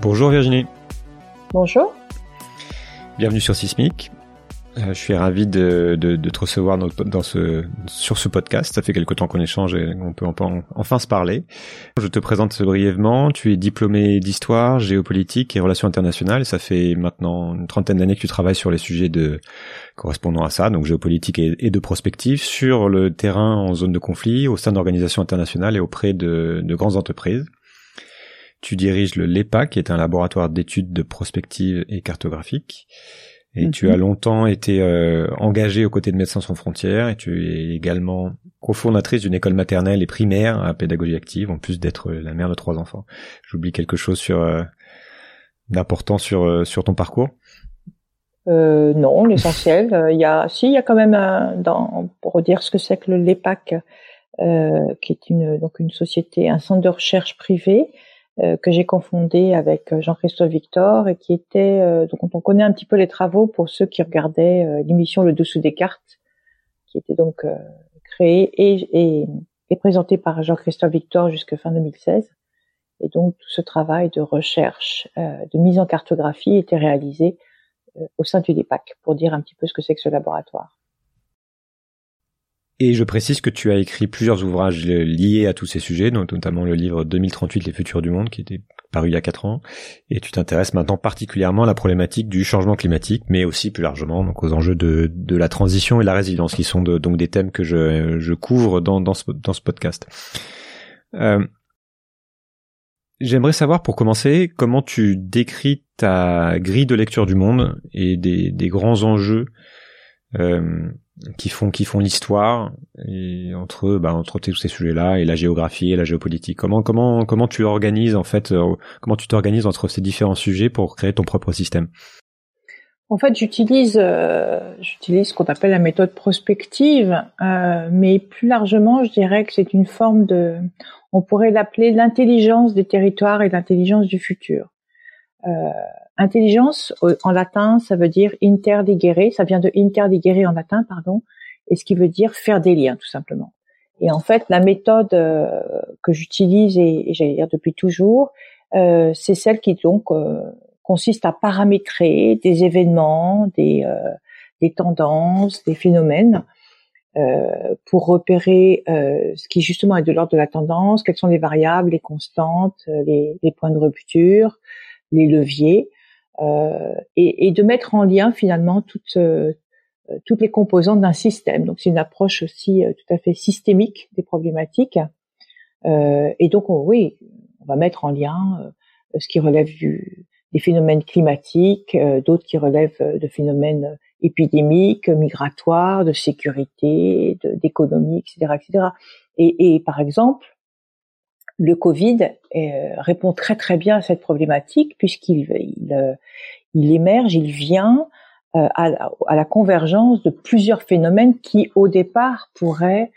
Bonjour Virginie. Bonjour. Bienvenue sur Sismic. Euh, je suis ravi de, de, de te recevoir dans, dans, ce, sur ce podcast. Ça fait quelque temps qu'on échange et on peut enfin se parler. Je te présente brièvement. Tu es diplômé d'histoire, géopolitique et relations internationales. Ça fait maintenant une trentaine d'années que tu travailles sur les sujets de correspondant à ça, donc géopolitique et, et de prospective, sur le terrain en zone de conflit, au sein d'organisations internationales et auprès de, de grandes entreprises. Tu diriges le LEPA, qui est un laboratoire d'études de prospective et cartographique. Et tu as longtemps été euh, engagée aux côtés de Médecins sans frontières et tu es également cofondatrice d'une école maternelle et primaire à pédagogie active, en plus d'être la mère de trois enfants. J'oublie quelque chose sur euh, d'important sur euh, sur ton parcours? Euh, non, l'essentiel. Il y a, si, il y a quand même un, dans, pour dire ce que c'est que le LEPAC, euh, qui est une donc une société, un centre de recherche privé euh, que j'ai confondé avec euh, Jean-Christophe Victor et qui était euh, donc on connaît un petit peu les travaux pour ceux qui regardaient l'émission Le Dessous des cartes, qui était donc créée et, et, et présentée par Jean-Christophe Victor jusqu'à fin 2016. Et donc tout ce travail de recherche, de mise en cartographie était réalisé au sein du DEPAC pour dire un petit peu ce que c'est que ce laboratoire. Et je précise que tu as écrit plusieurs ouvrages liés à tous ces sujets, notamment le livre 2038 Les futurs du monde qui était paru il y a quatre ans, et tu t'intéresses maintenant particulièrement à la problématique du changement climatique, mais aussi plus largement donc aux enjeux de, de la transition et la résilience, qui sont donc des thèmes que je, je couvre dans, dans, ce, dans ce podcast. Euh, J'aimerais savoir pour commencer comment tu décris ta grille de lecture du monde et des, des grands enjeux euh, qui font qui font l'histoire et entre bah, entre tous ces sujets-là et la géographie et la géopolitique. Comment comment comment tu organises en fait euh, comment tu t'organises entre ces différents sujets pour créer ton propre système? En fait, j'utilise euh, j'utilise ce qu'on appelle la méthode prospective, euh, mais plus largement, je dirais que c'est une forme de on pourrait l'appeler l'intelligence des territoires et l'intelligence du futur. Euh, intelligence, en latin, ça veut dire interdigere, ça vient de interdigere en latin, pardon, et ce qui veut dire faire des liens, tout simplement. Et en fait, la méthode euh, que j'utilise, et, j'allais dire depuis toujours, euh, c'est celle qui donc euh, consiste à paramétrer des événements, des, des tendances, des phénomènes, pour repérer ce qui justement est de l'ordre de la tendance, quelles sont les variables, les constantes, les, les points de rupture, les leviers, euh, et, et, de mettre en lien finalement toutes euh, toutes les composantes d'un système. Donc c'est une approche aussi euh, tout à fait systémique des problématiques. et donc oui, on va mettre en lien ce qui relève du, des phénomènes climatiques, d'autres qui relèvent de phénomènes épidémiques, migratoires, de sécurité, d'économie, etc., etc. Et, et, par exemple, le Covid euh, répond très très bien à cette problématique puisqu'il il, euh, il, émerge, il vient euh, à, à, la convergence de plusieurs phénomènes qui au départ pourraient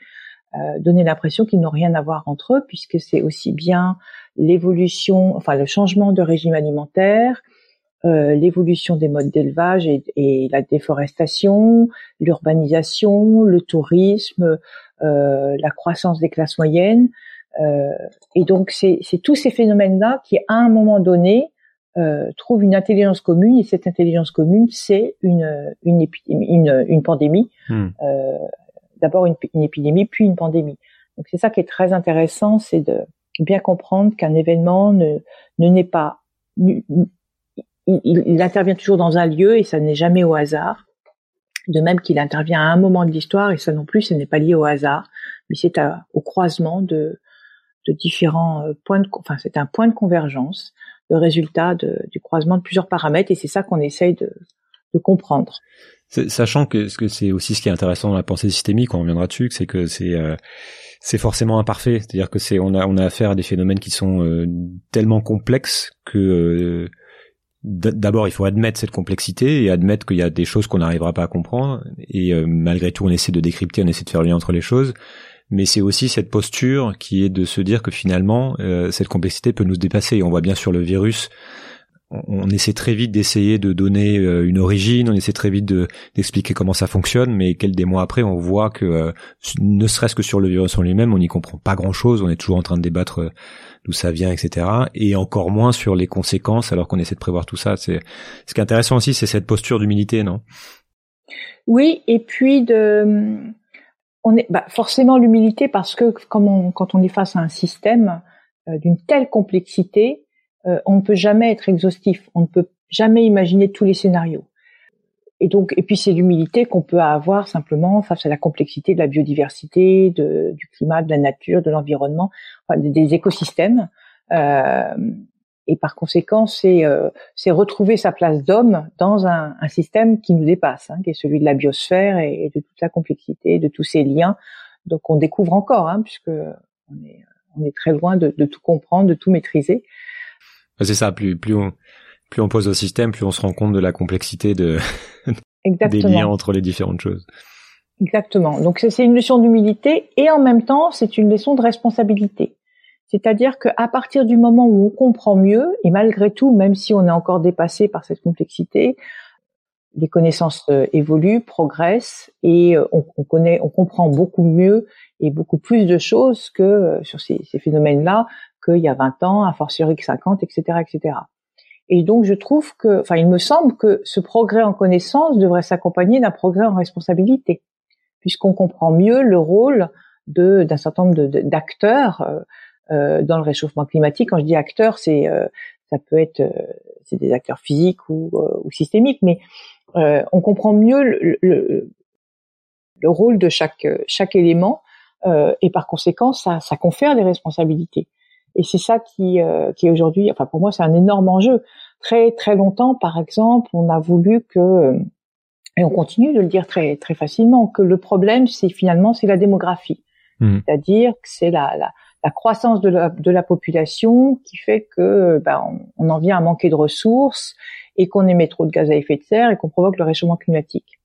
donner l'impression qu'ils n'ont rien à voir entre eux puisque c'est aussi bien l'évolution, enfin le changement de régime alimentaire, l'évolution des modes d'élevage et, et, la déforestation, l'urbanisation, le tourisme, la croissance des classes moyennes. Euh, et donc c'est tous ces phénomènes-là qui, à un moment donné, euh, trouvent une intelligence commune. Et cette intelligence commune, c'est une une, une, une pandémie. Hmm. Euh, D'abord une, une, épidémie, puis une pandémie. Donc c'est ça qui est très intéressant, c'est de bien comprendre qu'un événement ne ne n'est pas il, il, intervient toujours dans un lieu et ça n'est jamais au hasard. De même qu'il intervient à un moment de l'histoire et ça non plus, ce n'est pas lié au hasard, mais c'est au croisement de de différents euh, points de, enfin c'est un point de convergence, le résultat de, du croisement de plusieurs paramètres et c'est ça qu'on essaye de, de comprendre. Sachant que ce que c'est aussi ce qui est intéressant dans la pensée systémique, on reviendra dessus, c'est que c'est euh, c'est forcément imparfait, c'est-à-dire que c'est on a on a affaire à des phénomènes qui sont euh, tellement complexes que d'abord il faut admettre cette complexité et admettre qu'il y a des choses qu'on n'arrivera pas à comprendre et euh, malgré tout on essaie de décrypter, on essaie de faire le lien entre les choses. Mais c'est aussi cette posture qui est de se dire que finalement euh, cette complexité peut nous dépasser. On voit bien sur le virus, on, essaie très vite d'essayer de donner euh, une origine, on essaie très vite d'expliquer comment ça fonctionne, mais quelques mois après, on voit que ne serait-ce que sur le virus en lui-même, on n'y comprend pas grand-chose. On est toujours en train de débattre d'où ça vient, etc. Et encore moins sur les conséquences, alors qu'on essaie de prévoir tout ça. C'est ce qui est intéressant aussi, c'est cette posture d'humilité, non? Oui, et puis de, on est bah, forcément l'humilité parce que comme quand on est face à un système euh, d'une telle complexité, euh, on ne peut jamais être exhaustif, on ne peut jamais imaginer tous les scénarios. Et donc, et puis c'est l'humilité qu'on peut avoir simplement face à la complexité de la biodiversité, de, du climat, de la nature, de l'environnement, enfin, des écosystèmes. Euh, et par conséquent, c'est euh, retrouver sa place d'homme dans un, un, système qui nous dépasse, hein, qui est celui de la biosphère et, de toute la complexité, de tous ces liens. Donc, on découvre encore, hein, puisque on est, on est très loin de, de tout comprendre, de tout maîtriser. C'est ça. Plus plus on plus on pose au système, plus on se rend compte de la complexité de des liens entre les différentes choses. Exactement. Donc c'est une leçon d'humilité et en même temps c'est une leçon de responsabilité. C'est-à-dire qu'à partir du moment où on comprend mieux, et malgré tout, même si on est encore dépassé par cette complexité, les connaissances euh, évoluent, progressent et euh, on, on, connaît, on comprend beaucoup mieux et beaucoup plus de choses que euh, sur ces, phénomènes-là qu'il y a 20 ans, à fortiori que 50, etc., etc. Et donc, je trouve que, enfin, il me semble que ce progrès en connaissance devrait s'accompagner d'un progrès en responsabilité, puisqu'on comprend mieux le rôle d'un certain nombre d'acteurs dans le réchauffement climatique. Quand je dis acteurs, c'est euh, ça peut être euh, c'est des acteurs physiques ou, euh, ou systémiques, mais on comprend mieux le, le, le, rôle de chaque chaque élément et par conséquent, ça, ça confère des responsabilités. Et c'est ça qui, euh, qui est aujourd'hui, enfin pour moi, c'est un énorme enjeu. Très très longtemps, par exemple, on a voulu que, euh, et on continue de le dire très très facilement, que le problème, c'est finalement c'est la démographie, mmh. c'est-à-dire que c'est la, la, la, croissance de la, population qui fait que ben, on, en vient à manquer de ressources et qu'on émet trop de gaz à effet de serre et qu'on provoque le réchauffement climatique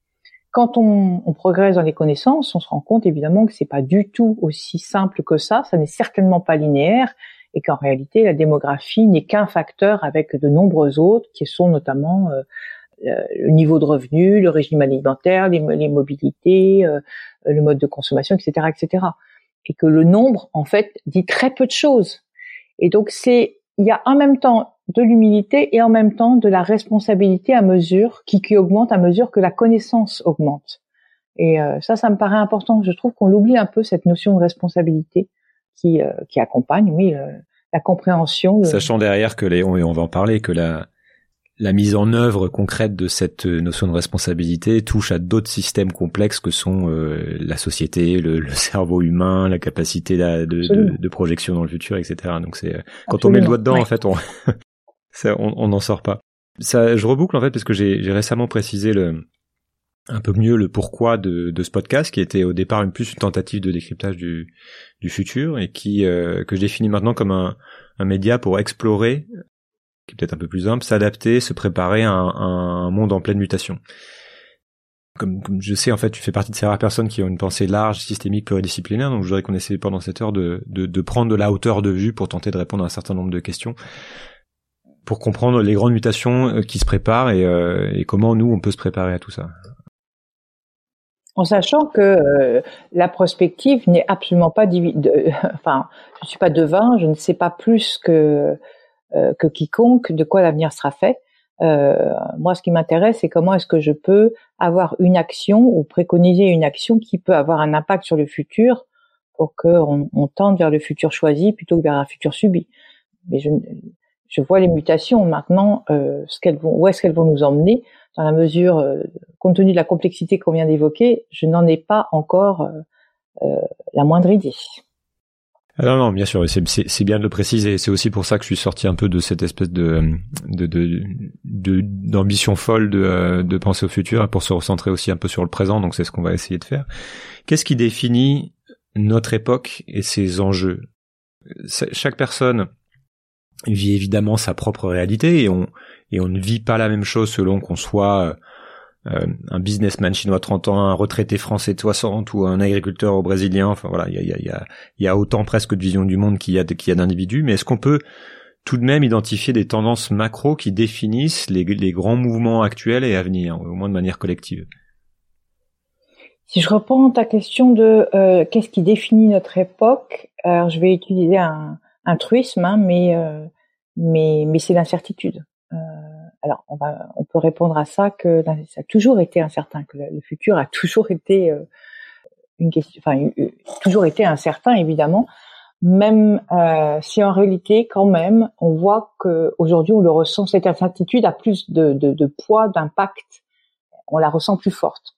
quand on, on, progresse dans les connaissances, on se rend compte évidemment que c'est pas du tout aussi simple que ça. Ça n'est certainement pas linéaire et qu'en réalité la démographie n'est qu'un facteur avec de nombreux autres qui sont notamment euh, euh, le niveau de revenu, le régime alimentaire, les, mobilités, euh, le mode de consommation, etc., etc. Et que le nombre, en fait, dit très peu de choses. Et donc c'est, il y a en même temps de l'humilité et en même temps de la responsabilité à mesure qui, qui augmente à mesure que la connaissance augmente. Et ça, ça me paraît important. Je trouve qu'on l'oublie un peu cette notion de responsabilité qui, euh, qui accompagne, oui, la compréhension. Sachant derrière que les, on, va en parler, que la, la mise en œuvre concrète de cette notion de responsabilité touche à d'autres systèmes complexes que sont euh, la société, le, le, cerveau humain, la capacité de, de, de, projection dans le futur, etc. Donc c'est quand on met le doigt dedans, en fait, on on n'en sort pas. Ça, je reboucle en fait parce que j'ai récemment précisé le, un peu mieux le pourquoi de, de, ce podcast qui était au départ une plus une tentative de décryptage du, du futur et qui euh, que je définis maintenant comme un, un média pour explorer qui est peut-être un peu plus simple s'adapter se préparer à un, un, monde en pleine mutation. Comme, comme, je sais en fait tu fais partie de ces rares personnes qui ont une pensée large systémique pluridisciplinaire donc je voudrais qu'on essaie pendant cette heure de, de, de prendre de la hauteur de vue pour tenter de répondre à un certain nombre de questions pour comprendre les grandes mutations euh, qui se préparent et, euh, et comment nous on peut se préparer à tout ça. En sachant que euh, la prospective n'est absolument pas de, enfin je suis pas devin, je ne sais pas plus que que quiconque de quoi l'avenir sera fait. Euh, moi, ce qui m'intéresse, c'est comment est-ce que je peux avoir une action ou préconiser une action qui peut avoir un impact sur le futur pour qu'on on tende vers le futur choisi plutôt que vers un futur subi. Mais je, je vois les mutations maintenant, ce qu'elles vont, où est-ce qu'elles vont nous emmener dans la mesure, euh, compte tenu de la complexité qu'on vient d'évoquer, je n'en ai pas encore euh, euh, la moindre idée. Ah non, non, bien sûr, c'est bien de le préciser. C'est aussi pour ça que je suis sorti un peu de cette espèce de d'ambition folle de, de penser au futur pour se recentrer aussi un peu sur le présent. Donc c'est ce qu'on va essayer de faire. Qu'est-ce qui définit notre époque et ses enjeux? Chaque personne vit évidemment sa propre réalité et on et on ne vit pas la même chose selon qu'on soit euh, un businessman chinois de 30 ans, un retraité français de 60 ou un agriculteur brésilien. Enfin voilà, il y a, y, a, y a autant presque de vision du monde qu'il y a a d'individus. Mais est-ce qu'on peut tout de même identifier des tendances macro qui définissent les, les grands mouvements actuels et à venir, au moins de manière collective? Si je reprends ta question de euh, qu'est-ce qui définit notre époque, alors je vais utiliser un, un truisme, hein, mais, euh, mais mais c'est l'incertitude. Alors on peut répondre à ça que ça a toujours été incertain, que le futur a toujours été euh, une question, enfin toujours été incertain évidemment. Même euh, si en réalité, quand même, on voit que aujourd'hui on le ressent, cette incertitude a plus de, poids, d'impact, on la ressent plus forte.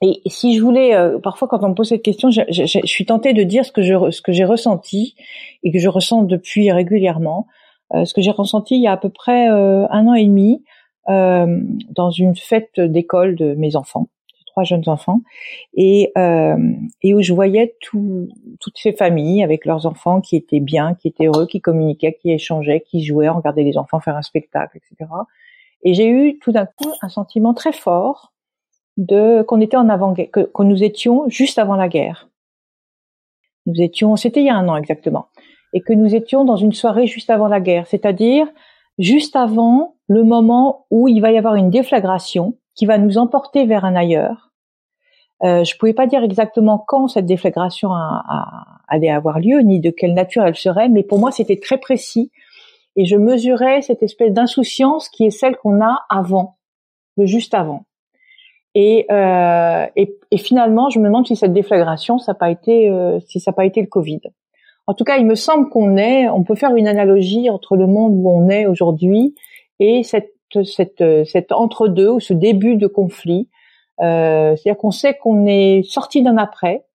Et si je voulais, euh, parfois quand on me pose cette question, je, suis tentée de dire ce que j'ai ressenti et que je ressens depuis régulièrement. Euh, ce que j'ai ressenti il y a à peu près euh, un an et demi dans une fête d'école de mes enfants, trois jeunes enfants, et, et où je voyais tout, toutes ces familles avec leurs enfants qui étaient bien, qui étaient heureux, qui communiquaient, qui échangeaient, qui jouaient, regardaient les enfants faire un spectacle, etc. Et j'ai eu tout d'un coup un sentiment très fort de qu'on était en avant que, que nous étions juste avant la guerre. Nous étions, c'était il y a un an exactement, et que nous étions dans une soirée juste avant la guerre, c'est-à-dire juste avant le moment où il va y avoir une déflagration qui va nous emporter vers un ailleurs. Euh, je pouvais pas dire exactement quand cette déflagration allait avoir lieu, ni de quelle nature elle serait, mais pour moi c'était très précis et je mesurais cette espèce d'insouciance qui est celle qu'on a avant, le juste avant. Et, euh, et, finalement, je me demande si cette déflagration, ça n'a pas été, euh, si ça n'a pas été le Covid. En tout cas, il me semble qu'on est, on peut faire une analogie entre le monde où on est aujourd'hui et cette entre-deux ou ce début de conflit. Euh, C'est-à-dire qu'on sait qu'on est sorti d'un après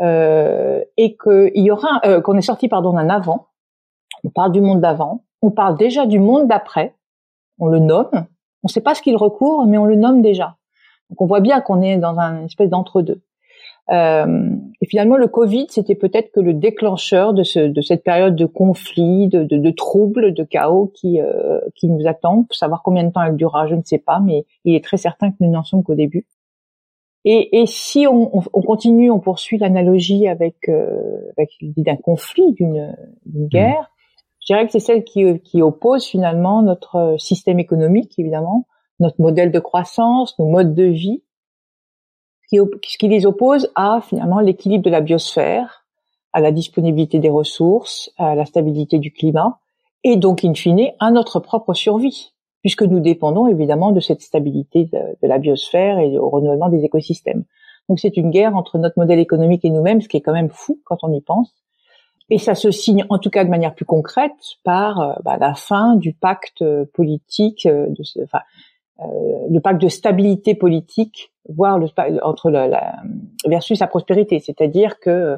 euh, et qu'il y aura, euh, qu'on est sorti pardon d'un avant. On parle du monde d'avant. On parle déjà du monde d'après. On le nomme. On ne sait pas ce qu'il recouvre, mais on le nomme déjà. Donc on voit bien qu'on est dans un espèce d'entre-deux. Euh, et finalement, le Covid, c'était peut-être que le déclencheur de, ce, de cette période de conflit, de, de, de troubles, de chaos qui, euh, qui nous attend. Pour savoir combien de temps elle durera, je ne sais pas, mais il est très certain que nous n'en sommes qu'au début. Et, et si on, on, continue, on poursuit l'analogie avec, euh, avec l'idée d'un conflit, d'une mmh. guerre, je dirais que c'est celle qui, qui oppose finalement notre système économique, évidemment, notre modèle de croissance, nos modes de vie, ce qui les oppose à finalement l'équilibre de la biosphère, à la disponibilité des ressources, à la stabilité du climat, et donc in fine à notre propre survie, puisque nous dépendons évidemment de cette stabilité de, la biosphère et au renouvellement des écosystèmes. Donc c'est une guerre entre notre modèle économique et nous-mêmes, ce qui est quand même fou quand on y pense. Et ça se signe, en tout cas de manière plus concrète, par euh, bah, la fin du pacte politique, euh, de enfin, euh, le pacte de stabilité politique, voire le, entre la, versus la prospérité. C'est-à-dire que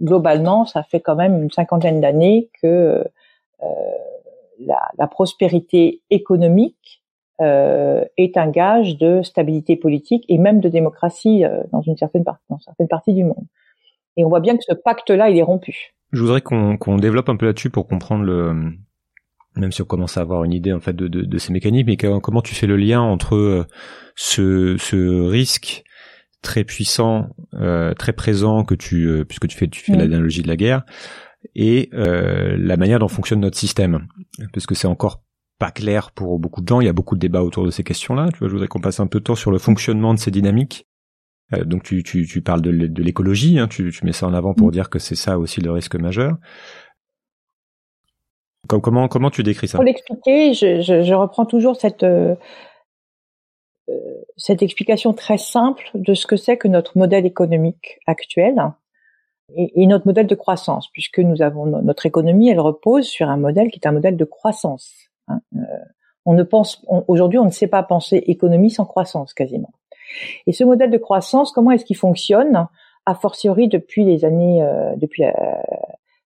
globalement, ça fait quand même une cinquantaine d'années que euh, la, la, prospérité économique euh, est un gage de stabilité politique et même de démocratie euh, dans une certaine partie, dans certaines parties du monde. Et on voit bien que ce pacte-là, il est rompu. Je voudrais qu'on développe un peu là-dessus pour comprendre le, même si on commence à avoir une idée en fait de, de, de ces mécanismes, mais comment tu fais le lien entre euh, ce, ce risque très puissant, euh, très présent que tu, euh, puisque tu fais, tu fais l'analogie de la guerre, et euh, la manière dont fonctionne notre système, parce que c'est encore pas clair pour beaucoup de gens. Il y a beaucoup de débats autour de ces questions-là. Tu vois, je voudrais qu'on passe un peu de temps sur le fonctionnement de ces dynamiques. Euh, donc tu, tu, tu parles de, l'écologie, hein, tu, tu mets ça en avant pour mm. dire que c'est ça aussi le risque majeur. Comment, comment tu décris ça? Pour l'expliquer, je, je, je, reprends toujours cette, euh, euh, cette explication très simple de ce que c'est que notre modèle économique actuel et, notre modèle de croissance, puisque nous avons notre économie, elle repose sur un modèle qui est un modèle de croissance. Hein. Euh, on ne pense aujourd'hui, on ne sait pas penser économie sans croissance quasiment. Et ce modèle de croissance, comment est-ce qu'il fonctionne? A fortiori depuis les années, euh, depuis la,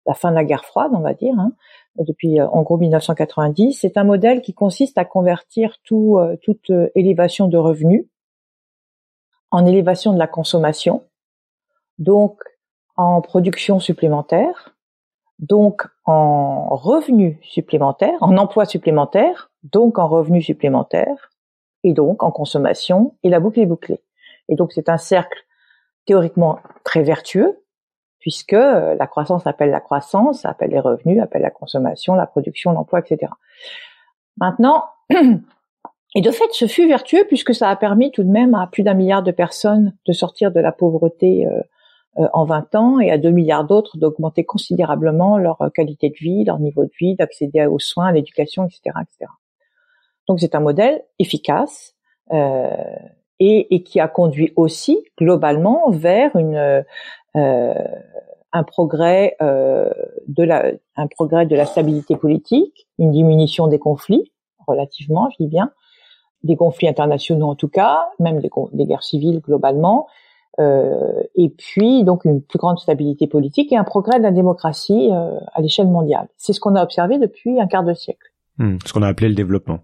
la, fin de la guerre froide, on va dire. Hein, depuis euh, en gros 1990. C'est un modèle qui consiste à convertir tout, euh, toute euh, élévation de revenus en élévation de la consommation, donc en production supplémentaire, donc en revenus supplémentaires, en emplois supplémentaires, donc en revenus supplémentaires, et donc en consommation, et la boucle est bouclée. Et donc c'est un cercle théoriquement très vertueux, puisque euh, la croissance appelle la croissance, appelle les revenus, appelle la consommation, la production, l'emploi, etc. Maintenant, et de fait, ce fut vertueux puisque ça a permis tout de même à plus d'un milliard de personnes de sortir de la pauvreté euh, euh, en 20 ans et à 2 milliards d'autres d'augmenter considérablement leur qualité de vie, leur niveau de vie, d'accéder aux soins, à l'éducation, etc., etc. Donc c'est un modèle efficace euh, et, et, qui a conduit aussi globalement vers une un progrès euh, de la un progrès de la stabilité politique, une diminution des conflits relativement, je dis bien, des conflits internationaux en tout cas, même des, des guerres civiles globalement, euh, et puis donc une plus grande stabilité politique et un progrès de la démocratie euh, à l'échelle mondiale. C'est ce qu'on a observé depuis un quart de siècle. Hmm, ce qu'on a appelé le développement.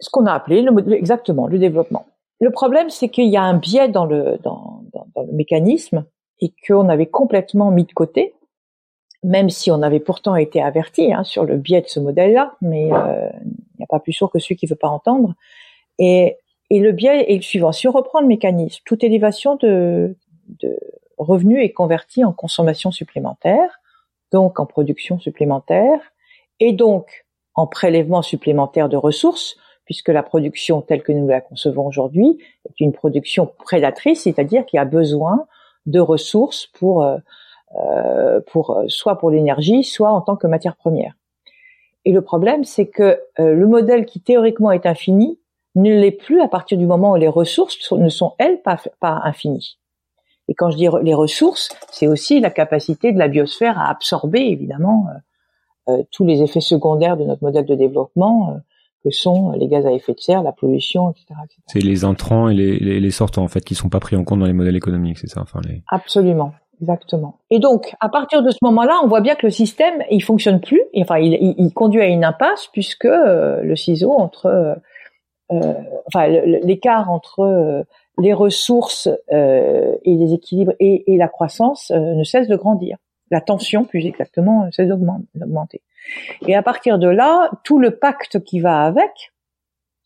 Ce qu'on a appelé le, exactement le développement. Le problème, c'est qu'il y a un biais dans le dans, dans, dans le mécanisme et qu'on avait complètement mis de côté, même si on avait pourtant été averti hein, sur le biais de ce modèle-là, mais euh, il n'y a pas plus sourd que celui qui veut pas entendre. Et, et le biais est le suivant. Si on reprend le mécanisme, toute élévation de, de revenus est convertie en consommation supplémentaire, donc en production supplémentaire, et donc en prélèvement supplémentaire de ressources, puisque la production telle que nous la concevons aujourd'hui est une production prédatrice, c'est-à-dire qui a besoin de ressources pour euh, euh, pour euh, soit pour l'énergie, soit en tant que matière première. Et le problème, c'est que le modèle qui théoriquement est infini ne l'est plus à partir du moment où les ressources ne sont elles pas, infinies. Et quand je dis les ressources, c'est aussi la capacité de la biosphère à absorber évidemment euh, tous les effets secondaires de notre modèle de développement, que sont les gaz à effet de serre, la pollution, etc. C'est les entrants et les, les, les, sortants en fait qui sont pas pris en compte dans les modèles économiques, c'est ça enfin les... Absolument, exactement. Et donc à partir de ce moment-là, on voit bien que le système il fonctionne plus, enfin il, il, il conduit à une impasse puisque euh, le ciseau entre, euh, euh enfin l'écart entre euh, les ressources euh, et les équilibres et, et la croissance ne cesse de grandir. La tension, plus exactement, cesse d'augmenter. Et à partir de là, tout le pacte qui va avec,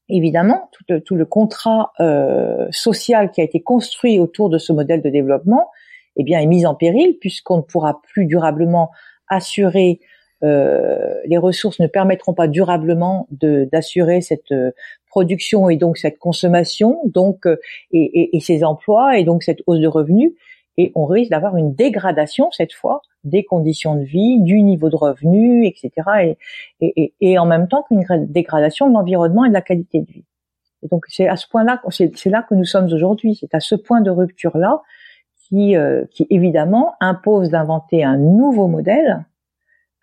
évidemment, tout le, tout le contrat euh, social qui a été construit autour de ce modèle de développement, eh bien, est mis en péril puisqu'on ne pourra plus durablement assurer euh, les ressources ne permettront pas durablement d'assurer cette euh, production et donc cette consommation, donc euh, et, ces emplois et donc cette hausse de revenus, et on risque d'avoir une dégradation cette fois des conditions de vie, du niveau de revenu, etc. Et, et, et en même temps qu'une dégradation de l'environnement et de la qualité de vie. Et donc c'est à ce point-là, c'est là que nous sommes aujourd'hui. C'est à ce point de rupture-là qui, euh, qui évidemment impose d'inventer un nouveau modèle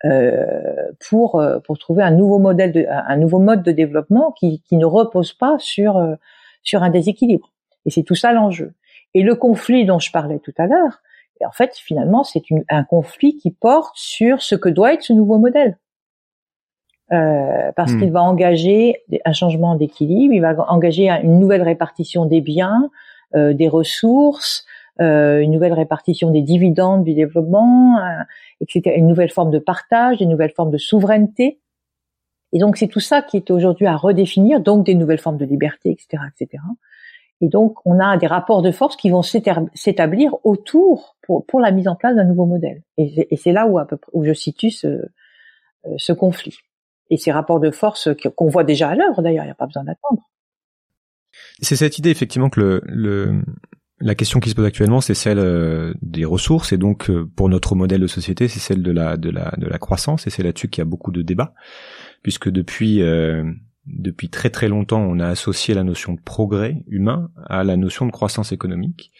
euh, pour euh, pour trouver un nouveau modèle, de, un nouveau mode de développement qui, qui ne repose pas sur euh, sur un déséquilibre. Et c'est tout ça l'enjeu. Et le conflit dont je parlais tout à l'heure, et en fait, finalement, c'est un conflit qui porte sur ce que doit être ce nouveau modèle. Euh, parce hmm. qu'il va engager un changement d'équilibre, il va engager une nouvelle répartition des biens, euh, des ressources, euh, une nouvelle répartition des dividendes du développement, etc. Une nouvelle forme de partage, une nouvelle forme de souveraineté. Et donc c'est tout ça qui est aujourd'hui à redéfinir, donc des nouvelles formes de liberté, etc., etc. Et donc, on a des rapports de force qui vont s'établir autour pour, la mise en place d'un nouveau modèle. Et c'est là où, à peu près, où je situe ce, euh, ce conflit. Et ces rapports de force qu'on voit déjà à l'œuvre, d'ailleurs, il n'y a pas besoin d'attendre. C'est cette idée, effectivement, que le, le, la question qui se pose actuellement, c'est celle euh, des ressources, et donc euh, pour notre modèle de société, c'est celle de la, de la, de la croissance, et c'est là-dessus qu'il y a beaucoup de débats, puisque depuis depuis très très longtemps, on a associé la notion de progrès humain à la notion de croissance économique,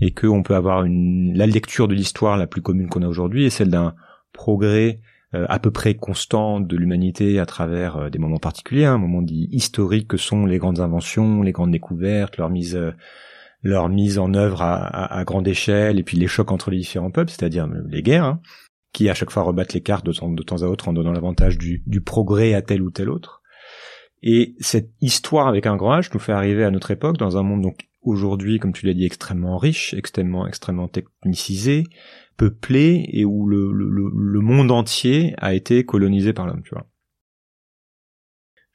et qu'on peut avoir une, la lecture de l'histoire la plus commune qu'on a aujourd'hui est celle d'un progrès euh, à peu près constant de l'humanité à travers euh, des moments particuliers, un hein, moment dit historique que sont les grandes inventions, les grandes découvertes, leur mise euh, leur mise en œuvre à, à, grande échelle, et puis les chocs entre les différents peuples, c'est-à-dire les guerres, hein, qui à chaque fois rebattent les cartes de temps, de temps à autre en donnant l'avantage du, du progrès à tel ou tel autre. Et cette histoire avec un grand H nous fait arriver à notre époque dans un monde donc aujourd'hui, comme tu l'as dit, extrêmement riche, extrêmement extrêmement technicisé, peuplé et où le, le, le monde entier a été colonisé par l'homme, tu vois.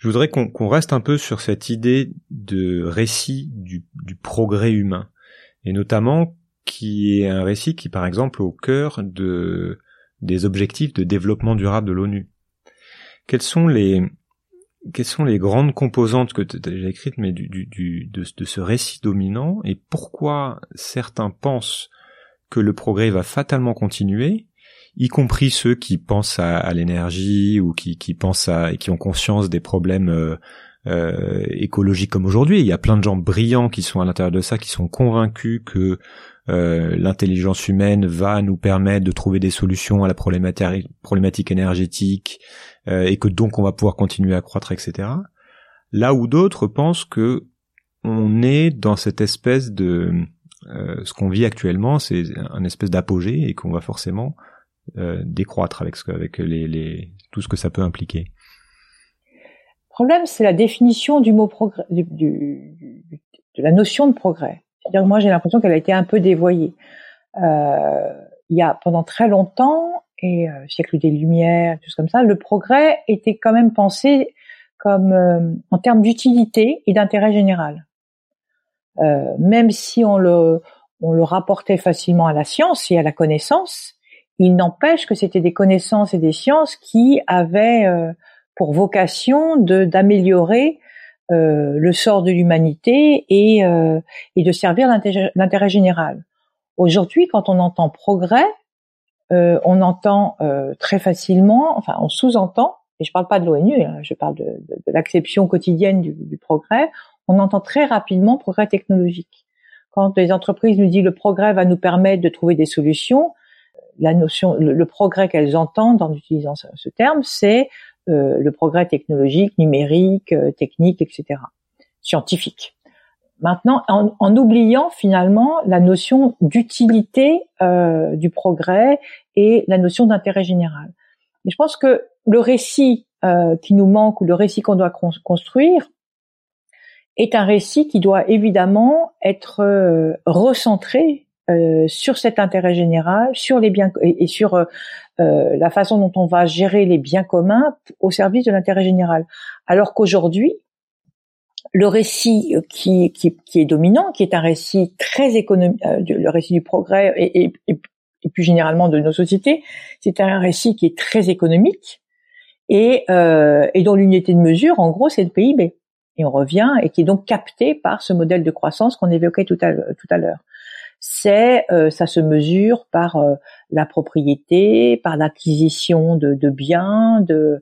Je voudrais qu'on reste un peu sur cette idée de récit du, du, progrès humain, et notamment qui est un récit qui, par exemple, au cœur de des objectifs de développement durable de l'ONU. Quelles sont les quelles sont les grandes composantes que tu as déjà écrites, mais du, du, de, de, ce récit dominant, et pourquoi certains pensent que le progrès va fatalement continuer, y compris ceux qui pensent à, l'énergie ou qui, qui pensent à et qui ont conscience des problèmes euh, euh, écologiques comme aujourd'hui. Il y a plein de gens brillants qui sont à l'intérieur de ça, qui sont convaincus que euh, l'intelligence humaine va nous permettre de trouver des solutions à la problématique, énergétique euh, et que donc on va pouvoir continuer à croître, etc. Là où d'autres pensent que on est dans cette espèce de euh, ce qu'on vit actuellement, c'est un espèce d'apogée et qu'on va forcément décroître avec ce, avec les, les, tout ce que ça peut impliquer. Le problème, c'est la définition du mot progrès, du, du, de la notion de progrès. C'est-à-dire que moi, j'ai l'impression qu'elle a été un peu dévoyée. Euh, il y a pendant très longtemps, et euh, siècle des Lumières, tout comme ça, le progrès était quand même pensé comme euh, en termes d'utilité et d'intérêt général. Euh, même si on le, on le rapportait facilement à la science et à la connaissance, il n'empêche que c'était des connaissances et des sciences qui avaient euh, pour vocation de d'améliorer euh, le sort de l'humanité et, euh, et de servir l'intérêt général. Aujourd'hui, quand on entend progrès, euh, on entend très facilement, enfin on sous-entend, et je parle pas de l'ONU, hein, je parle de, l'acception quotidienne du, progrès, on entend très rapidement progrès technologique. Quand les entreprises nous disent le progrès va nous permettre de trouver des solutions, la notion, le, progrès qu'elles entendent en utilisant ce terme, c'est euh, le progrès technologique, numérique, euh, technique, etc., scientifique. Maintenant, en, oubliant finalement la notion d'utilité euh, du progrès et la notion d'intérêt général. Et je pense que le récit qui nous manque ou le récit qu'on doit construire est un récit qui doit évidemment être recentré euh, sur cet intérêt général, sur les biens et, sur euh, euh, la façon dont on va gérer les biens communs au service de l'intérêt général. Alors qu'aujourd'hui, le récit qui, qui, qui, est dominant, qui est un récit très économique, le récit du progrès et, et, et, plus généralement de nos sociétés, c'est un récit qui est très économique et, et dont l'unité de mesure, en gros, c'est le PIB. Et on revient et qui est donc capté par ce modèle de croissance qu'on évoquait tout à, tout à l'heure c'est euh, ça se mesure par euh, la propriété, par l'acquisition de, de, biens, de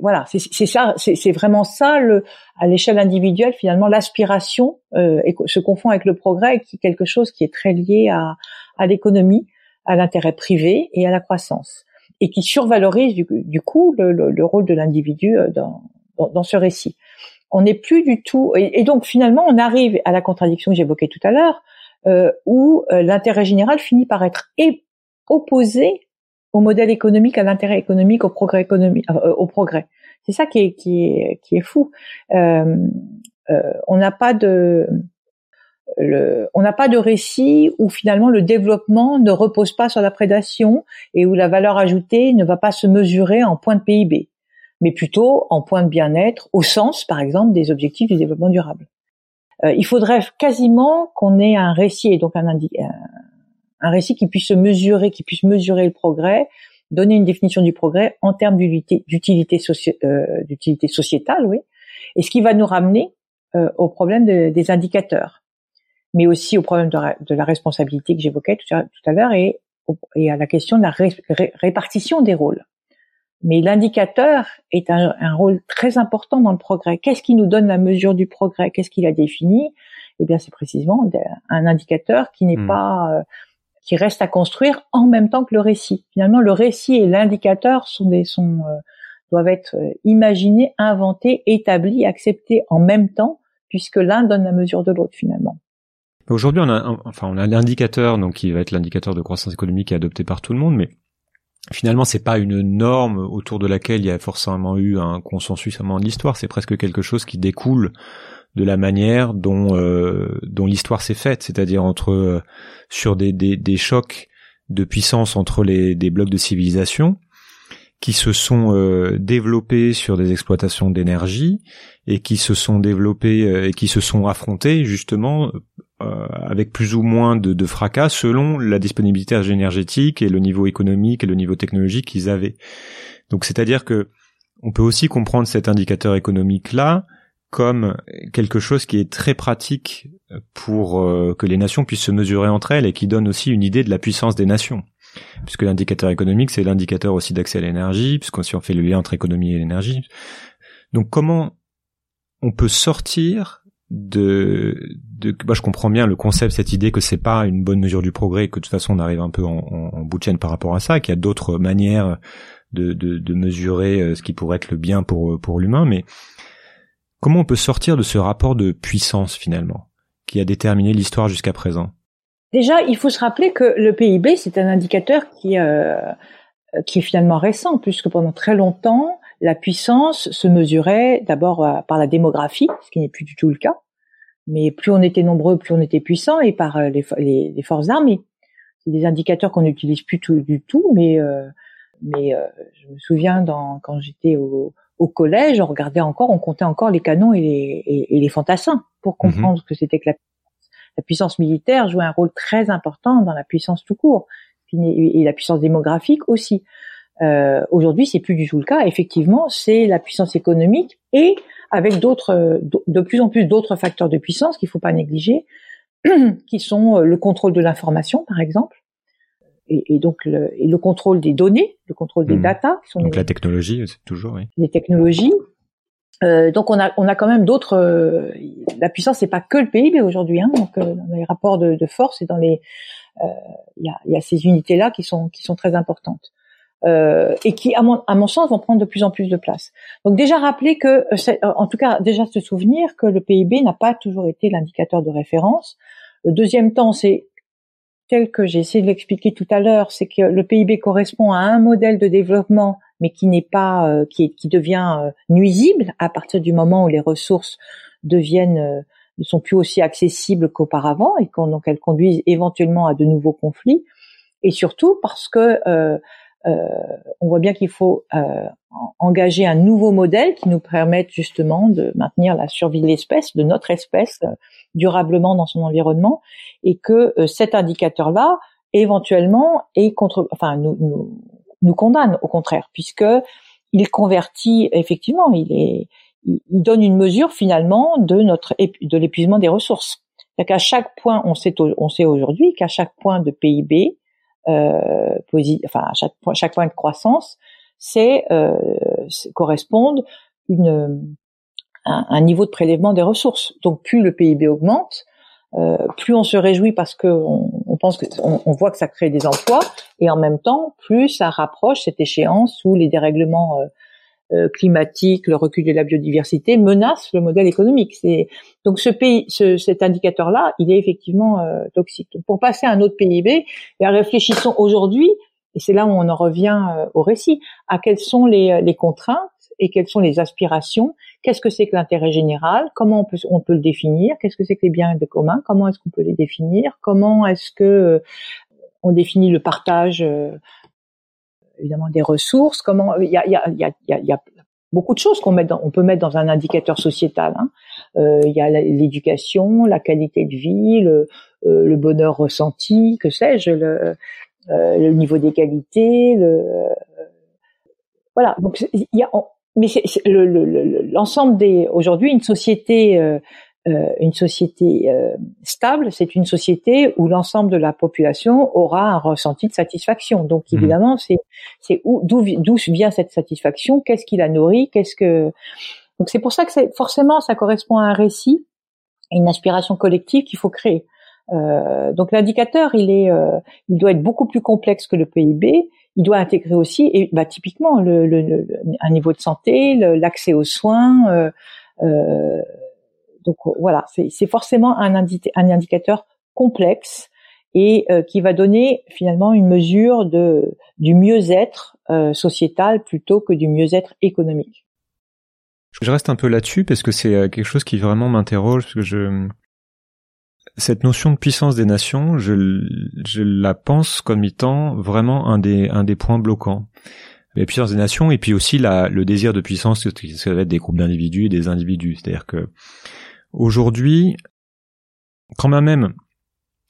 voilà, c'est ça, c'est vraiment ça le, à l'échelle individuelle finalement l'aspiration euh, se confond avec le progrès, qui est quelque chose qui est très lié à, à l'économie, à l'intérêt privé et à la croissance, et qui survalorise du, coup le, le, rôle de l'individu euh, dans, dans, ce récit. On n'est plus du tout, et, donc finalement on arrive à la contradiction que j'évoquais tout à l'heure où euh, l'intérêt général finit par être opposé au modèle économique, à l'intérêt économique, au progrès économique, euh, au progrès. C'est ça qui est qui est qui est fou. Euh, euh, on n'a pas de le, on n'a pas de récit où finalement le développement ne repose pas sur la prédation et où la valeur ajoutée ne va pas se mesurer en points de PIB, mais plutôt en points de bien-être au sens, par exemple, des objectifs du développement durable. Euh, il faudrait quasiment qu'on ait un récit donc un, un, récit qui puisse mesurer, qui puisse mesurer le progrès, donner une définition du progrès en termes d'utilité euh, d'utilité sociétale, oui, et ce qui va nous ramener euh, au problème des indicateurs, mais aussi au problème de, la responsabilité que j'évoquais tout, à l'heure et, à la question de la répartition des rôles. Mais l'indicateur est un, un, rôle très important dans le progrès. Qu'est-ce qui nous donne la mesure du progrès? Qu'est-ce qu'il a défini? Eh bien, c'est précisément un indicateur qui n'est hmm. pas euh, qui reste à construire en même temps que le récit. Finalement, le récit et l'indicateur sont des sont euh, doivent être euh, imaginés, inventés, établis, acceptés en même temps, puisque l'un donne la mesure de l'autre finalement. Aujourd'hui, on a enfin on a l'indicateur donc qui va être l'indicateur de croissance économique adopté par tout le monde, mais finalement c'est pas une norme autour de laquelle il y a forcément eu un consensus à un moment de l'histoire, c'est presque quelque chose qui découle de la manière dont euh, dont l'histoire s'est faite, c'est-à-dire entre euh, sur des, des, des chocs de puissance entre les des blocs de civilisation qui se sont euh, développés sur des exploitations d'énergie et qui se sont développés euh, et qui se sont affrontés justement avec plus ou moins de, de, fracas selon la disponibilité énergétique et le niveau économique et le niveau technologique qu'ils avaient. Donc c'est-à-dire que on peut aussi comprendre cet indicateur économique là comme quelque chose qui est très pratique pour que les nations puissent se mesurer entre elles et qui donne aussi une idée de la puissance des nations puisque l'indicateur économique, c'est l'indicateur aussi d'accès à l'énergie, puisqu'on si on fait le lien entre économie et l'énergie. Donc comment on peut sortir de, de bah, je comprends bien le concept, cette idée que c'est pas une bonne mesure du progrès, que de toute façon on arrive un peu en, bout de chaîne par rapport à ça, qu'il y a d'autres manières de, de, de, mesurer euh, ce qui pourrait être le bien pour, pour l'humain, mais comment on peut sortir de ce rapport de puissance finalement, qui a déterminé l'histoire jusqu'à présent? Déjà, il faut se rappeler que le PIB, c'est un indicateur qui, euh, qui est finalement récent, puisque pendant très longtemps, la puissance se mesurait d'abord euh, par la démographie, ce qui n'est plus du tout le cas. Mais plus on était nombreux, plus on était puissant, et par euh, les, les, les forces armées. C'est des indicateurs qu'on n'utilise plus tout, du tout, mais, euh, mais je me souviens dans, quand j'étais au, au, collège, on regardait encore, on comptait encore les canons et les, et, et les fantassins pour mhm. comprendre ce que c'était que la la puissance militaire jouait un rôle très important dans la puissance tout court et la puissance démographique aussi. Euh, Aujourd'hui, c'est plus du tout le cas. Effectivement, c'est la puissance économique et avec d'autres, de plus en plus d'autres facteurs de puissance qu'il faut pas négliger, qui sont euh, le contrôle de l'information, par exemple, et, et donc le, et le, contrôle des données, le contrôle des mmh. data. Qui sont donc la technologie, c'est toujours. Oui. Les technologies, euh, donc on a on a quand même d'autres. Euh, la puissance c'est pas que le PIB aujourd'hui. Hein, donc euh, dans les rapports de, de, force et dans les euh, il y a, y, a, ces unités là qui sont qui sont très importantes et qui à mon à mon sens vont prendre de plus en plus de place. Donc déjà rappeler que en tout cas déjà se souvenir que le PIB n'a pas toujours été l'indicateur de référence. Le deuxième temps c'est tel que j'ai essayé de l'expliquer tout à l'heure, c'est que le PIB correspond à un modèle de développement mais qui n'est pas euh, qui, qui devient euh, nuisible à partir du moment où les ressources deviennent euh, ne sont plus aussi accessibles qu'auparavant et donc elles conduisent éventuellement à de nouveaux conflits et surtout parce que euh, on voit bien qu'il faut engager un nouveau modèle qui nous permette justement de maintenir la survie de l'espèce, de notre espèce, durablement dans son environnement, et que cet indicateur-là, éventuellement, est contre, enfin, nous, nous, nous condamne au contraire, puisque il convertit effectivement, il est, il donne une mesure finalement de notre de l'épuisement des ressources. C'est qu'à chaque point, on sait on sait aujourd'hui qu'à chaque point de PIB, euh, enfin à chaque point chaque point de croissance, c'est euh, correspondent une un, niveau de prélèvement des ressources. Donc plus le PIB augmente, euh, plus on se réjouit parce qu'on on pense que on, voit que ça crée des emplois, et en même temps, plus ça rapproche cette échéance où les dérèglements euh, euh, climatiques, le recul de la biodiversité menacent le modèle économique. C'est donc ce pays, ce, cet indicateur-là, il est effectivement toxique. pour passer à un autre PIB, et réfléchissons aujourd'hui, et c'est là où on en revient au récit, à quelles sont les, les contraintes et quelles sont les aspirations Qu'est-ce que c'est que l'intérêt général Comment on peut, on peut le définir Qu'est-ce que c'est que les biens de commun Comment est-ce qu'on peut les définir Comment est-ce que euh, on définit le partage euh, évidemment des ressources Comment il y a, y a, y y a beaucoup de choses qu'on met dans, on peut mettre dans un indicateur sociétal. Hein. Euh, il y a l'éducation, la qualité de vie, le, euh, bonheur ressenti, que sais-je, le, euh, niveau d'égalité, le voilà. Donc il y a, mais l'ensemble le, des aujourd'hui une société une société euh, stable, c'est une société où l'ensemble de la population aura un ressenti de satisfaction. Donc mmh. évidemment, c'est c'est d'où d'où vient cette satisfaction, qu'est-ce qui la nourrit, qu'est-ce que donc c'est pour ça que forcément ça correspond à un récit, une aspiration collective qu'il faut créer. Euh, donc l'indicateur, il est, euh, il doit être beaucoup plus complexe que le PIB il doit intégrer aussi, et bah, typiquement, le, le, un niveau de santé, l'accès aux soins. Euh, euh, donc voilà, c'est forcément un, un, indicateur complexe et euh, qui va donner finalement une mesure de du mieux-être euh, sociétal plutôt que du mieux-être économique. Je reste un peu là-dessus parce que c'est quelque chose qui vraiment m'interroge parce que je cette notion de puissance des nations, je, je la pense comme étant vraiment un des, un des points bloquants. La puissance des nations et puis aussi la, le désir de puissance, ça va être des groupes d'individus et des individus. C'est-à-dire que aujourd'hui, quand même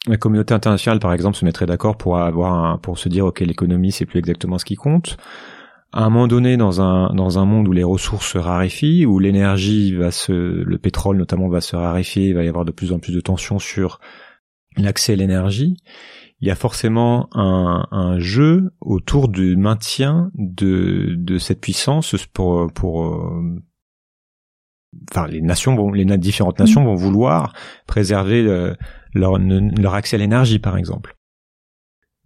la communauté internationale, par exemple, se mettrait d'accord pour avoir un, pour se dire ok l'économie c'est plus exactement ce qui compte. À un moment donné, dans un dans un monde où les ressources se raréfient, où l'énergie va se, le pétrole notamment va se raréfier, il va y avoir de plus en plus de tensions sur l'accès à l'énergie. Il y a forcément un, un, jeu autour du maintien de de cette puissance pour pour euh, enfin les nations vont les différentes nations vont vouloir préserver leur, leur accès à l'énergie, par exemple.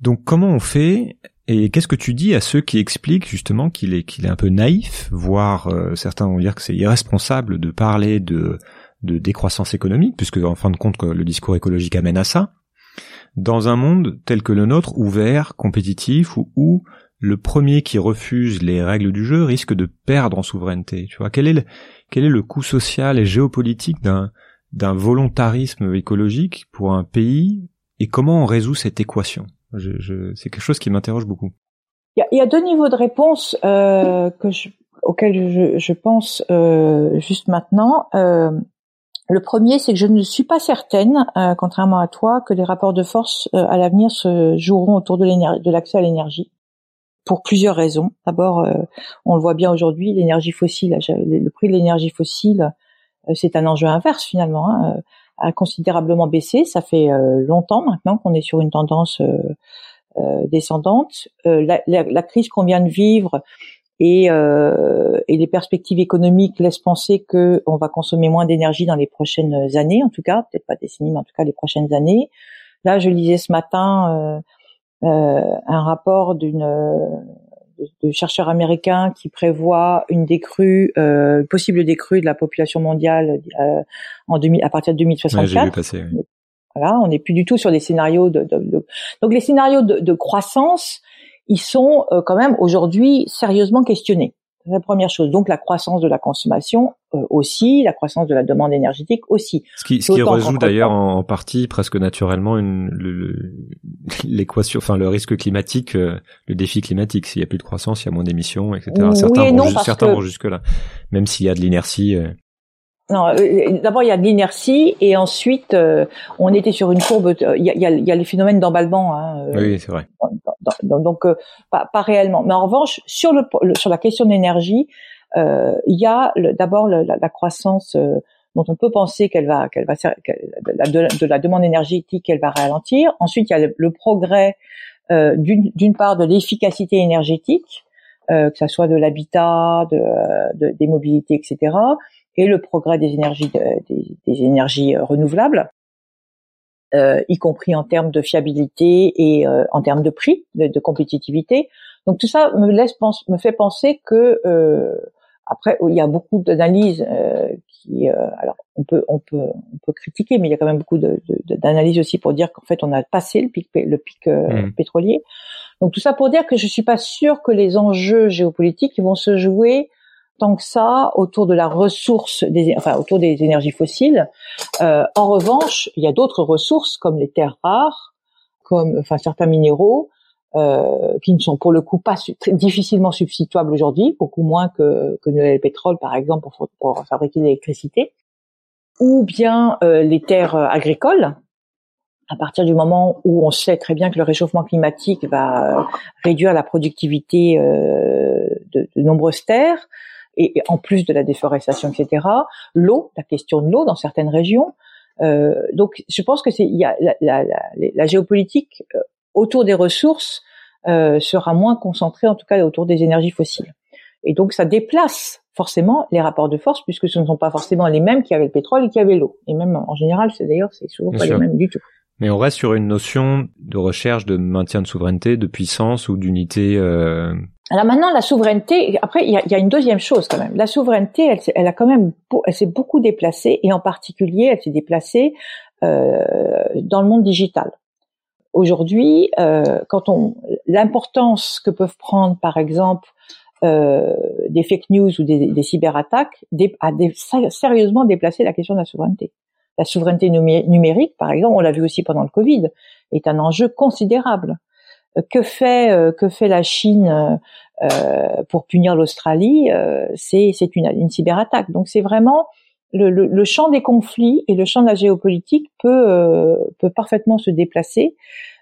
Donc comment on fait et qu'est-ce que tu dis à ceux qui expliquent justement qu'il est qu'il est un peu naïf, voire euh, certains vont dire que c'est irresponsable de parler de de décroissance économique, puisque en fin de compte le discours écologique amène à ça, dans un monde tel que le nôtre, ouvert, compétitif, où, où le premier qui refuse les règles du jeu risque de perdre en souveraineté. Tu vois quel est le, quel est le coût social et géopolitique d'un volontarisme écologique pour un pays et comment on résout cette équation? Je, je, C'est quelque chose qui m'interroge beaucoup. Il y, a, deux niveaux de réponse euh, auxquels je, pense euh, juste maintenant. Euh, le premier, c'est que je ne suis pas certaine, contrairement à toi, que les rapports de force à l'avenir se joueront autour de l'accès à l'énergie, pour plusieurs raisons. D'abord, euh, on le voit bien aujourd'hui, l'énergie fossile, le prix de l'énergie fossile euh, c'est un enjeu inverse finalement, hein, euh, a considérablement baissé. Ça fait euh, longtemps maintenant qu'on est sur une tendance descendante. La, la, la, crise qu'on vient de vivre et, et, les perspectives économiques laissent penser que on va consommer moins d'énergie dans les prochaines années, en tout cas, peut-être pas décennies, mais en tout cas les prochaines années. Là, je lisais ce matin un rapport d'une de, chercheurs américains qui prévoient une décrue, euh, possible décrue de la population mondiale euh, en 2000, à partir de 2064. Voilà, on n'est plus du tout sur des scénarios de, de, donc les scénarios de, croissance, ils sont euh, quand même aujourd'hui sérieusement questionnés. La première chose. Donc la croissance de la consommation euh, aussi, la croissance de la demande énergétique aussi. Ce qui, ce qui résout d'ailleurs en, partie presque naturellement l'équation, enfin le risque climatique, euh, le défi climatique. S'il y a plus de croissance, il y a moins d'émissions, etc. certains, vont, certains vont jusque là, même s'il y a de l'inertie. Euh. Non, d'abord il y a de l'inertie et ensuite on était sur une courbe. Il y a, y a, y a les phénomènes d'emballement. Hein, oui, c'est vrai. Donc, pas, pas, réellement. Mais en revanche, sur le sur la question de l'énergie, euh, il y a d'abord la, la, croissance euh, dont on peut penser qu'elle va, qu'elle va, de, la demande énergétique, elle va ralentir. Ensuite, il y a le, progrès euh, d'une part de l'efficacité énergétique, euh, que ça soit de l'habitat, de, de, des mobilités, etc., et le progrès des énergies, des, des, énergies renouvelables. Euh, y compris en termes de fiabilité et euh, en termes de prix, de, de, compétitivité. Donc tout ça me laisse pense, me fait penser que euh, après, il y a beaucoup d'analyses euh, qui, euh, alors on peut, on peut, on peut critiquer, mais il y a quand même beaucoup d'analyses aussi pour dire qu'en fait on a passé le pic, le pic euh, mmh. pétrolier. Donc tout ça pour dire que je suis pas sûre que les enjeux géopolitiques vont se jouer tant que ça autour de la ressource, des, enfin autour des énergies fossiles. en revanche, il y a d'autres ressources comme les terres rares, comme enfin certains minéraux euh, qui ne sont pour le coup pas difficilement substituables aujourd'hui, beaucoup moins que, que le pétrole par exemple pour, pour fabriquer l'électricité, ou bien euh, les terres agricoles. À partir du moment où on sait très bien que le réchauffement climatique va euh, réduire la productivité de, de, nombreuses terres, et, en plus de la déforestation, etc. L'eau, la question de l'eau dans certaines régions. Euh, donc, je pense que c'est il y a la, la, la, la géopolitique autour des ressources euh, sera moins concentré, en tout cas autour des énergies fossiles. Et donc ça déplace forcément les rapports de force puisque ce ne sont pas forcément les mêmes qui avaient le pétrole et qui avaient l'eau. Et même en général, c'est d'ailleurs c'est souvent pas les mêmes du tout. Mais on reste sur une notion de recherche de maintien de souveraineté, de puissance ou d'unité. Euh... Alors maintenant, la souveraineté. Après, il y a, y a, une deuxième chose quand même. La souveraineté, elle, elle a quand même, elle s'est beaucoup déplacée et en particulier, elle s'est déplacée euh, dans le monde digital aujourd'hui, euh, quand on l'importance que peuvent prendre, par exemple, euh, des fake news ou des, des cyberattaques, a sérieusement déplacé la question de la souveraineté. La souveraineté numérique, par exemple, on l'a vu aussi pendant le Covid, est un enjeu considérable. Que fait que fait la Chine pour punir l'Australie C'est c'est une, une cyberattaque. Donc c'est vraiment le, le, le, champ des conflits et le champ de la géopolitique peut, euh, peut parfaitement se déplacer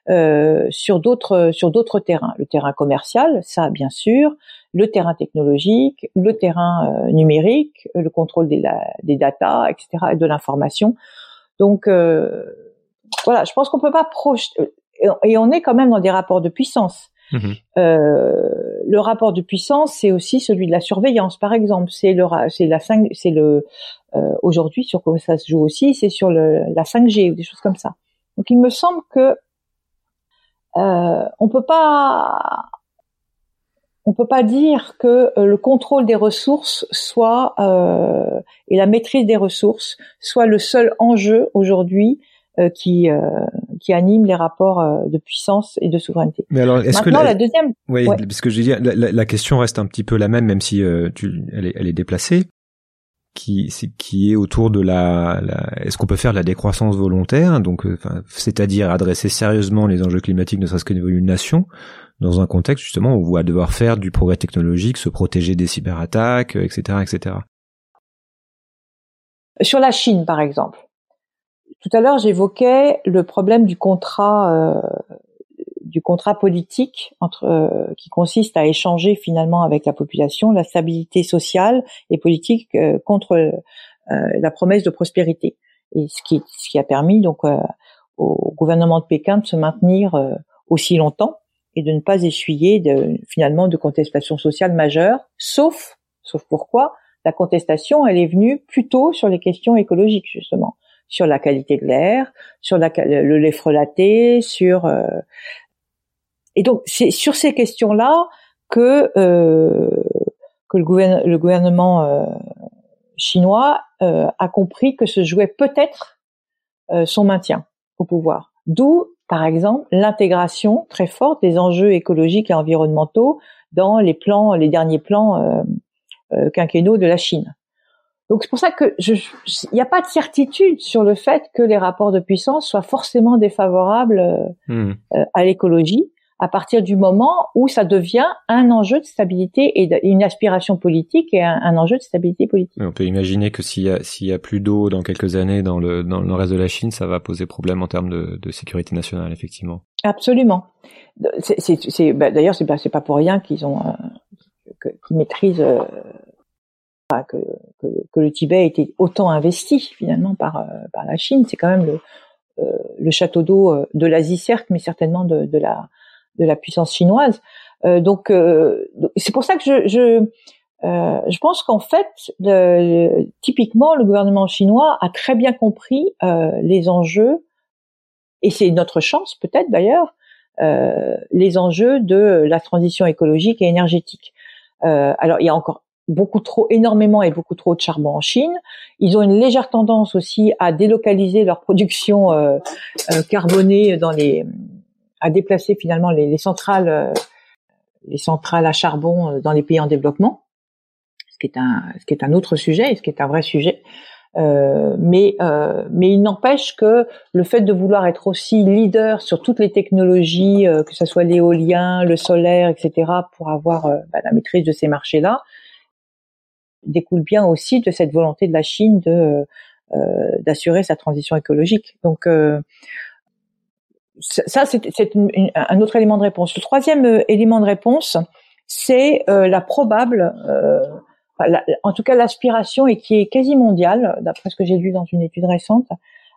euh, sur d'autres sur d'autres terrains. Le terrain commercial, ça bien sûr, le terrain technologique, le terrain euh, numérique, le contrôle des, des data, etc. et de l'information. Donc euh, voilà, je pense qu'on peut pas projeter et on est quand même dans des rapports de puissance. Mmh le rapport de puissance, c'est aussi celui de la surveillance, par exemple. C'est le, c'est la c'est le euh, aujourd'hui sur quoi ça se joue aussi, c'est sur le, la 5G ou des choses comme ça. Donc il me semble que euh, on peut pas on peut pas dire que euh, le contrôle des ressources soit euh, et la maîtrise des ressources soit le seul enjeu aujourd'hui euh, qui euh, qui anime les rapports de puissance et de souveraineté. Mais alors, est-ce que la, la deuxième, oui, parce que je veux dire, la, la, question reste un petit peu la même, même si tu, elle est, elle est déplacée qui qui est autour de la, la est-ce qu'on peut faire de la décroissance volontaire donc euh, c'est-à-dire adresser sérieusement les enjeux climatiques ne serait-ce qu'au niveau d'une nation dans un contexte justement où on va devoir faire du progrès technologique se protéger des cyberattaques etc etc sur la Chine par exemple tout à l'heure j'évoquais le problème du contrat euh, politique euh, qui consiste à échanger finalement avec la population la stabilité sociale et politique euh, contre la promesse de prospérité. Et ce qui a permis donc au gouvernement de Pékin de se maintenir aussi longtemps et de ne pas essuyer finalement de contestation sociale majeure sauf sauf pourquoi la contestation elle est venue plutôt sur les questions écologiques justement sur la qualité de l'air, sur le lait frelaté, sur et donc c'est sur ces questions-là que euh, que le, gouvernement euh, chinois euh, a compris que se jouait peut-être euh, son maintien au pouvoir. D'où, par exemple, l'intégration très forte des enjeux écologiques et environnementaux dans les plans, les derniers plans euh, quinquennaux de la Chine. Donc c'est pour ça que il n'y a pas de certitude sur le fait que les rapports de puissance soient forcément défavorables mmh. à l'écologie à partir du moment où ça devient un enjeu de stabilité et une aspiration politique et un, enjeu de stabilité politique. On peut imaginer que s'il y a, s'il y a plus d'eau dans quelques années dans le, dans le reste de la Chine, ça va poser problème en termes de, de sécurité nationale, effectivement. Absolument. C'est, c'est, c'est bah, d'ailleurs, c'est pas, c'est pas pour rien qu'ils ont, euh, qu'ils maîtrisent, euh, que, le Tibet été autant investi finalement par, euh, la Chine. C'est quand même le, euh, château d'eau de l'Asie certes, mais certainement de, la puissance chinoise. Euh, donc euh, c'est pour ça que je euh, pense qu'en fait, typiquement, le gouvernement chinois a très bien compris les enjeux, et c'est notre chance peut-être d'ailleurs, les enjeux de la transition écologique et énergétique. alors il y a encore beaucoup trop, énormément et beaucoup trop de charbon en Chine. Ils ont une légère tendance aussi à délocaliser leur production euh, carbonée dans les à déplacer finalement les, les centrales, euh, les centrales à charbon euh, dans les pays en développement, ce qui est un, ce qui est un autre sujet et ce qui est un vrai sujet. Euh, mais euh, mais il n'empêche que le fait de vouloir être aussi leader sur toutes les technologies, euh, que ce soit l'éolien, le solaire, etc., pour avoir bah, la maîtrise de ces marchés-là, découle bien aussi de cette volonté de la Chine de d'assurer sa transition écologique. Donc ça, c'est un autre élément de réponse. Le troisième euh, élément de réponse, c'est euh, la probable, euh, en tout cas l'aspiration et qui est quasi mondiale, d'après ce que j'ai lu dans une étude récente,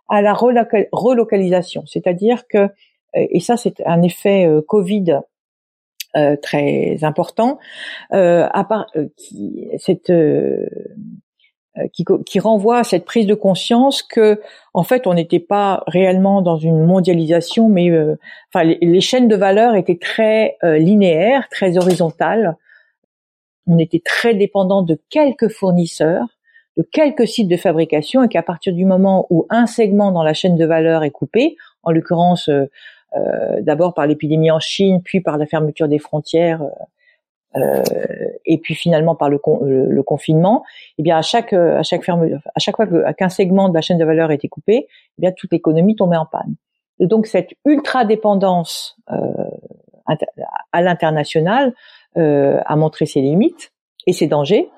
à la relocalisation. C'est-à-dire que, et ça c'est un effet Covid très important, cette euh, qui, qui, renvoie à cette prise de conscience que en fait on n'était pas réellement dans une mondialisation mais euh, enfin les, chaînes de valeur étaient très euh, linéaires très horizontales. On était très dépendant de quelques fournisseurs de quelques sites de fabrication et qu'à partir du moment où un segment dans la chaîne de valeur est coupé en l'occurrence d'abord par l'épidémie en Chine puis par la fermeture des frontières euh, et puis finalement par le, confinement, eh bien à chaque à chaque ferme, à chaque fois qu'un segment de la chaîne de valeur était coupé, eh bien toute l'économie tombait en panne. Et donc cette ultra dépendance euh, à l'international euh, a montré ses limites et ses dangers.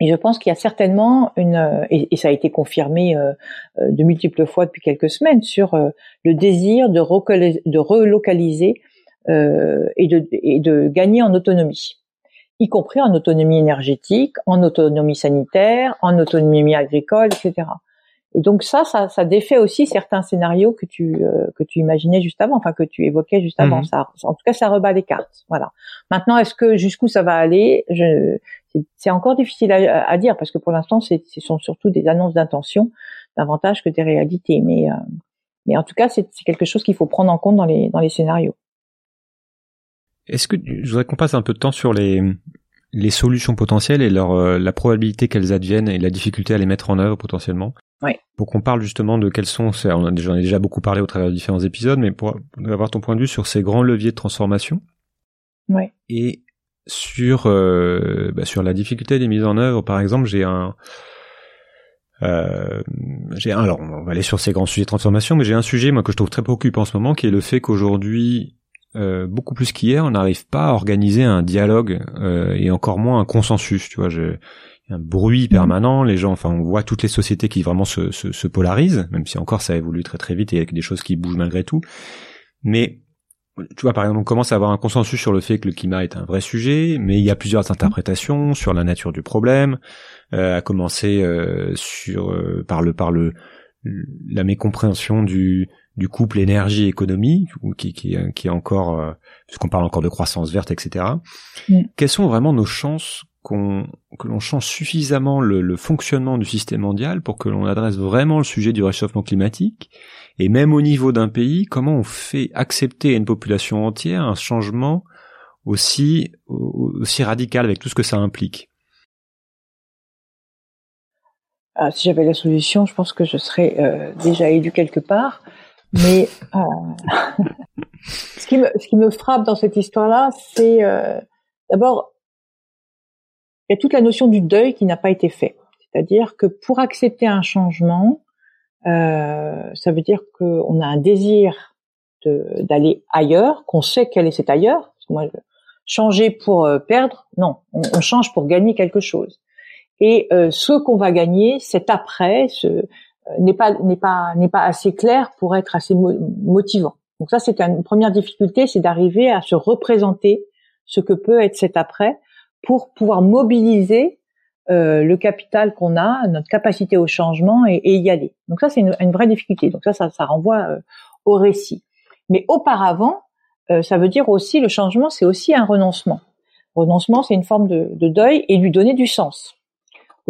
Et je pense qu'il y a certainement une, et, ça a été confirmé euh, de multiples fois depuis quelques semaines, sur le désir de, relocaliser euh, et de gagner en autonomie, y compris en autonomie énergétique, en autonomie sanitaire, en autonomie agricole, etc. Et donc ça, ça, ça défait aussi certains scénarios que tu euh, que tu imaginais juste avant, enfin que tu évoquais juste avant. Mhm. Ça, en tout cas, ça rebat les cartes. Voilà. Maintenant, est-ce que jusqu'où ça va aller? Je, c'est encore difficile à, à, dire parce que pour l'instant, ce sont surtout des annonces d'intention davantage que des réalités. Mais euh, mais en tout cas, c'est quelque chose qu'il faut prendre en compte dans les dans les scénarios. Est-ce que je voudrais qu'on passe un peu de temps sur les les solutions potentielles et leur euh, la probabilité qu'elles adviennent et la difficulté à les mettre en œuvre potentiellement. Oui. Pour qu'on parle justement de quels sont, on a déjà, déjà beaucoup parlé au travers de différents épisodes, mais pour avoir ton point de vue sur ces grands leviers de transformation. Oui. Et sur euh, bah, sur la difficulté des mises en œuvre, par exemple, j'ai un euh, j'ai un, alors on va aller sur ces grands sujets de transformation, mais j'ai un sujet moi que je trouve très préoccupant en ce moment, qui est le fait qu'aujourd'hui euh, beaucoup plus qu'hier, on n'arrive pas à organiser un dialogue euh, et encore moins un consensus. Tu vois, je, a un bruit permanent. Les gens, enfin, on voit toutes les sociétés qui vraiment se, se, se polarisent, même si encore ça évolue très très vite et avec des choses qui bougent malgré tout. Mais tu vois, par exemple, on commence à avoir un consensus sur le fait que le climat est un vrai sujet, mais il y a plusieurs interprétations sur la nature du problème, euh, à commencer euh, sur par le par le la mécompréhension du du couple énergie-économie, qui, qui, qui est encore, euh, puisqu'on parle encore de croissance verte, etc. Mm. Quelles sont vraiment nos chances qu'on que l'on change suffisamment le, fonctionnement du système mondial pour que l'on adresse vraiment le sujet du réchauffement climatique et même au niveau d'un pays, comment on fait accepter à une population entière un changement aussi radical avec tout ce que ça implique? Ah, Si j'avais la solution, je pense que je serais euh, déjà élu quelque part. Mais euh, ce, qui me, frappe dans cette histoire-là, c'est euh, d'abord il y a toute la notion du deuil qui n'a pas été fait. C'est-à-dire que pour accepter un changement, euh, ça veut dire qu'on a un désir d'aller ailleurs, qu'on sait quel est cet ailleurs. Moi, changer pour euh, perdre, non, on, change pour gagner quelque chose. Et euh, ce qu'on va gagner, c'est après, ce, n'est pas n'est pas n'est pas assez clair pour être assez motivant. Donc ça c'est une première difficulté, c'est d'arriver à se représenter ce que peut être cet après pour pouvoir mobiliser euh, le capital qu'on a, notre capacité au changement et, y aller. Donc ça c'est une, vraie difficulté. Donc ça ça, ça renvoie euh, au récit. Mais auparavant, euh, ça veut dire aussi le changement, c'est aussi un renoncement. Renoncement, c'est une forme de, de deuil et lui donner du sens.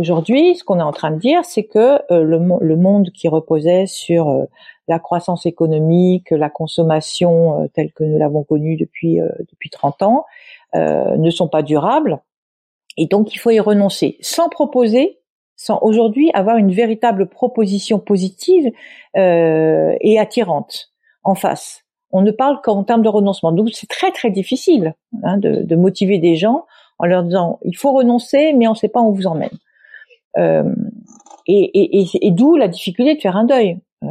Aujourd'hui, ce qu'on est en train de dire, c'est que euh, le, monde qui reposait sur euh, la croissance économique, la consommation euh, telle que nous l'avons connue depuis depuis 30 ans, ne sont pas durables, et donc il faut y renoncer, sans proposer, sans aujourd'hui avoir une véritable proposition positive et attirante en face. On ne parle qu'en termes de renoncement. Donc c'est très très difficile hein, de, motiver des gens en leur disant il faut renoncer, mais on ne sait pas où on vous emmène. Euh, et, d'où la difficulté de faire un deuil. Euh,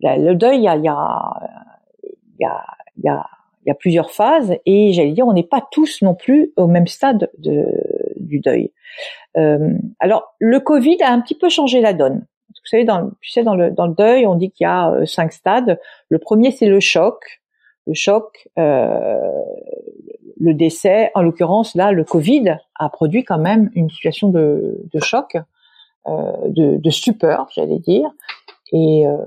le deuil, il y a, y a, y a, y a plusieurs phases et j'allais dire on n'est pas tous non plus au même stade de, du deuil. Euh, alors le Covid a un petit peu changé la donne. Vous savez, dans, tu sais, dans le, dans le deuil, on dit qu'il y a euh, cinq stades. Le premier, c'est le choc. Le choc, euh, le décès, en l'occurrence là, le Covid a produit quand même une situation de, de choc, euh, de, de, stupeur, j'allais dire, et, euh,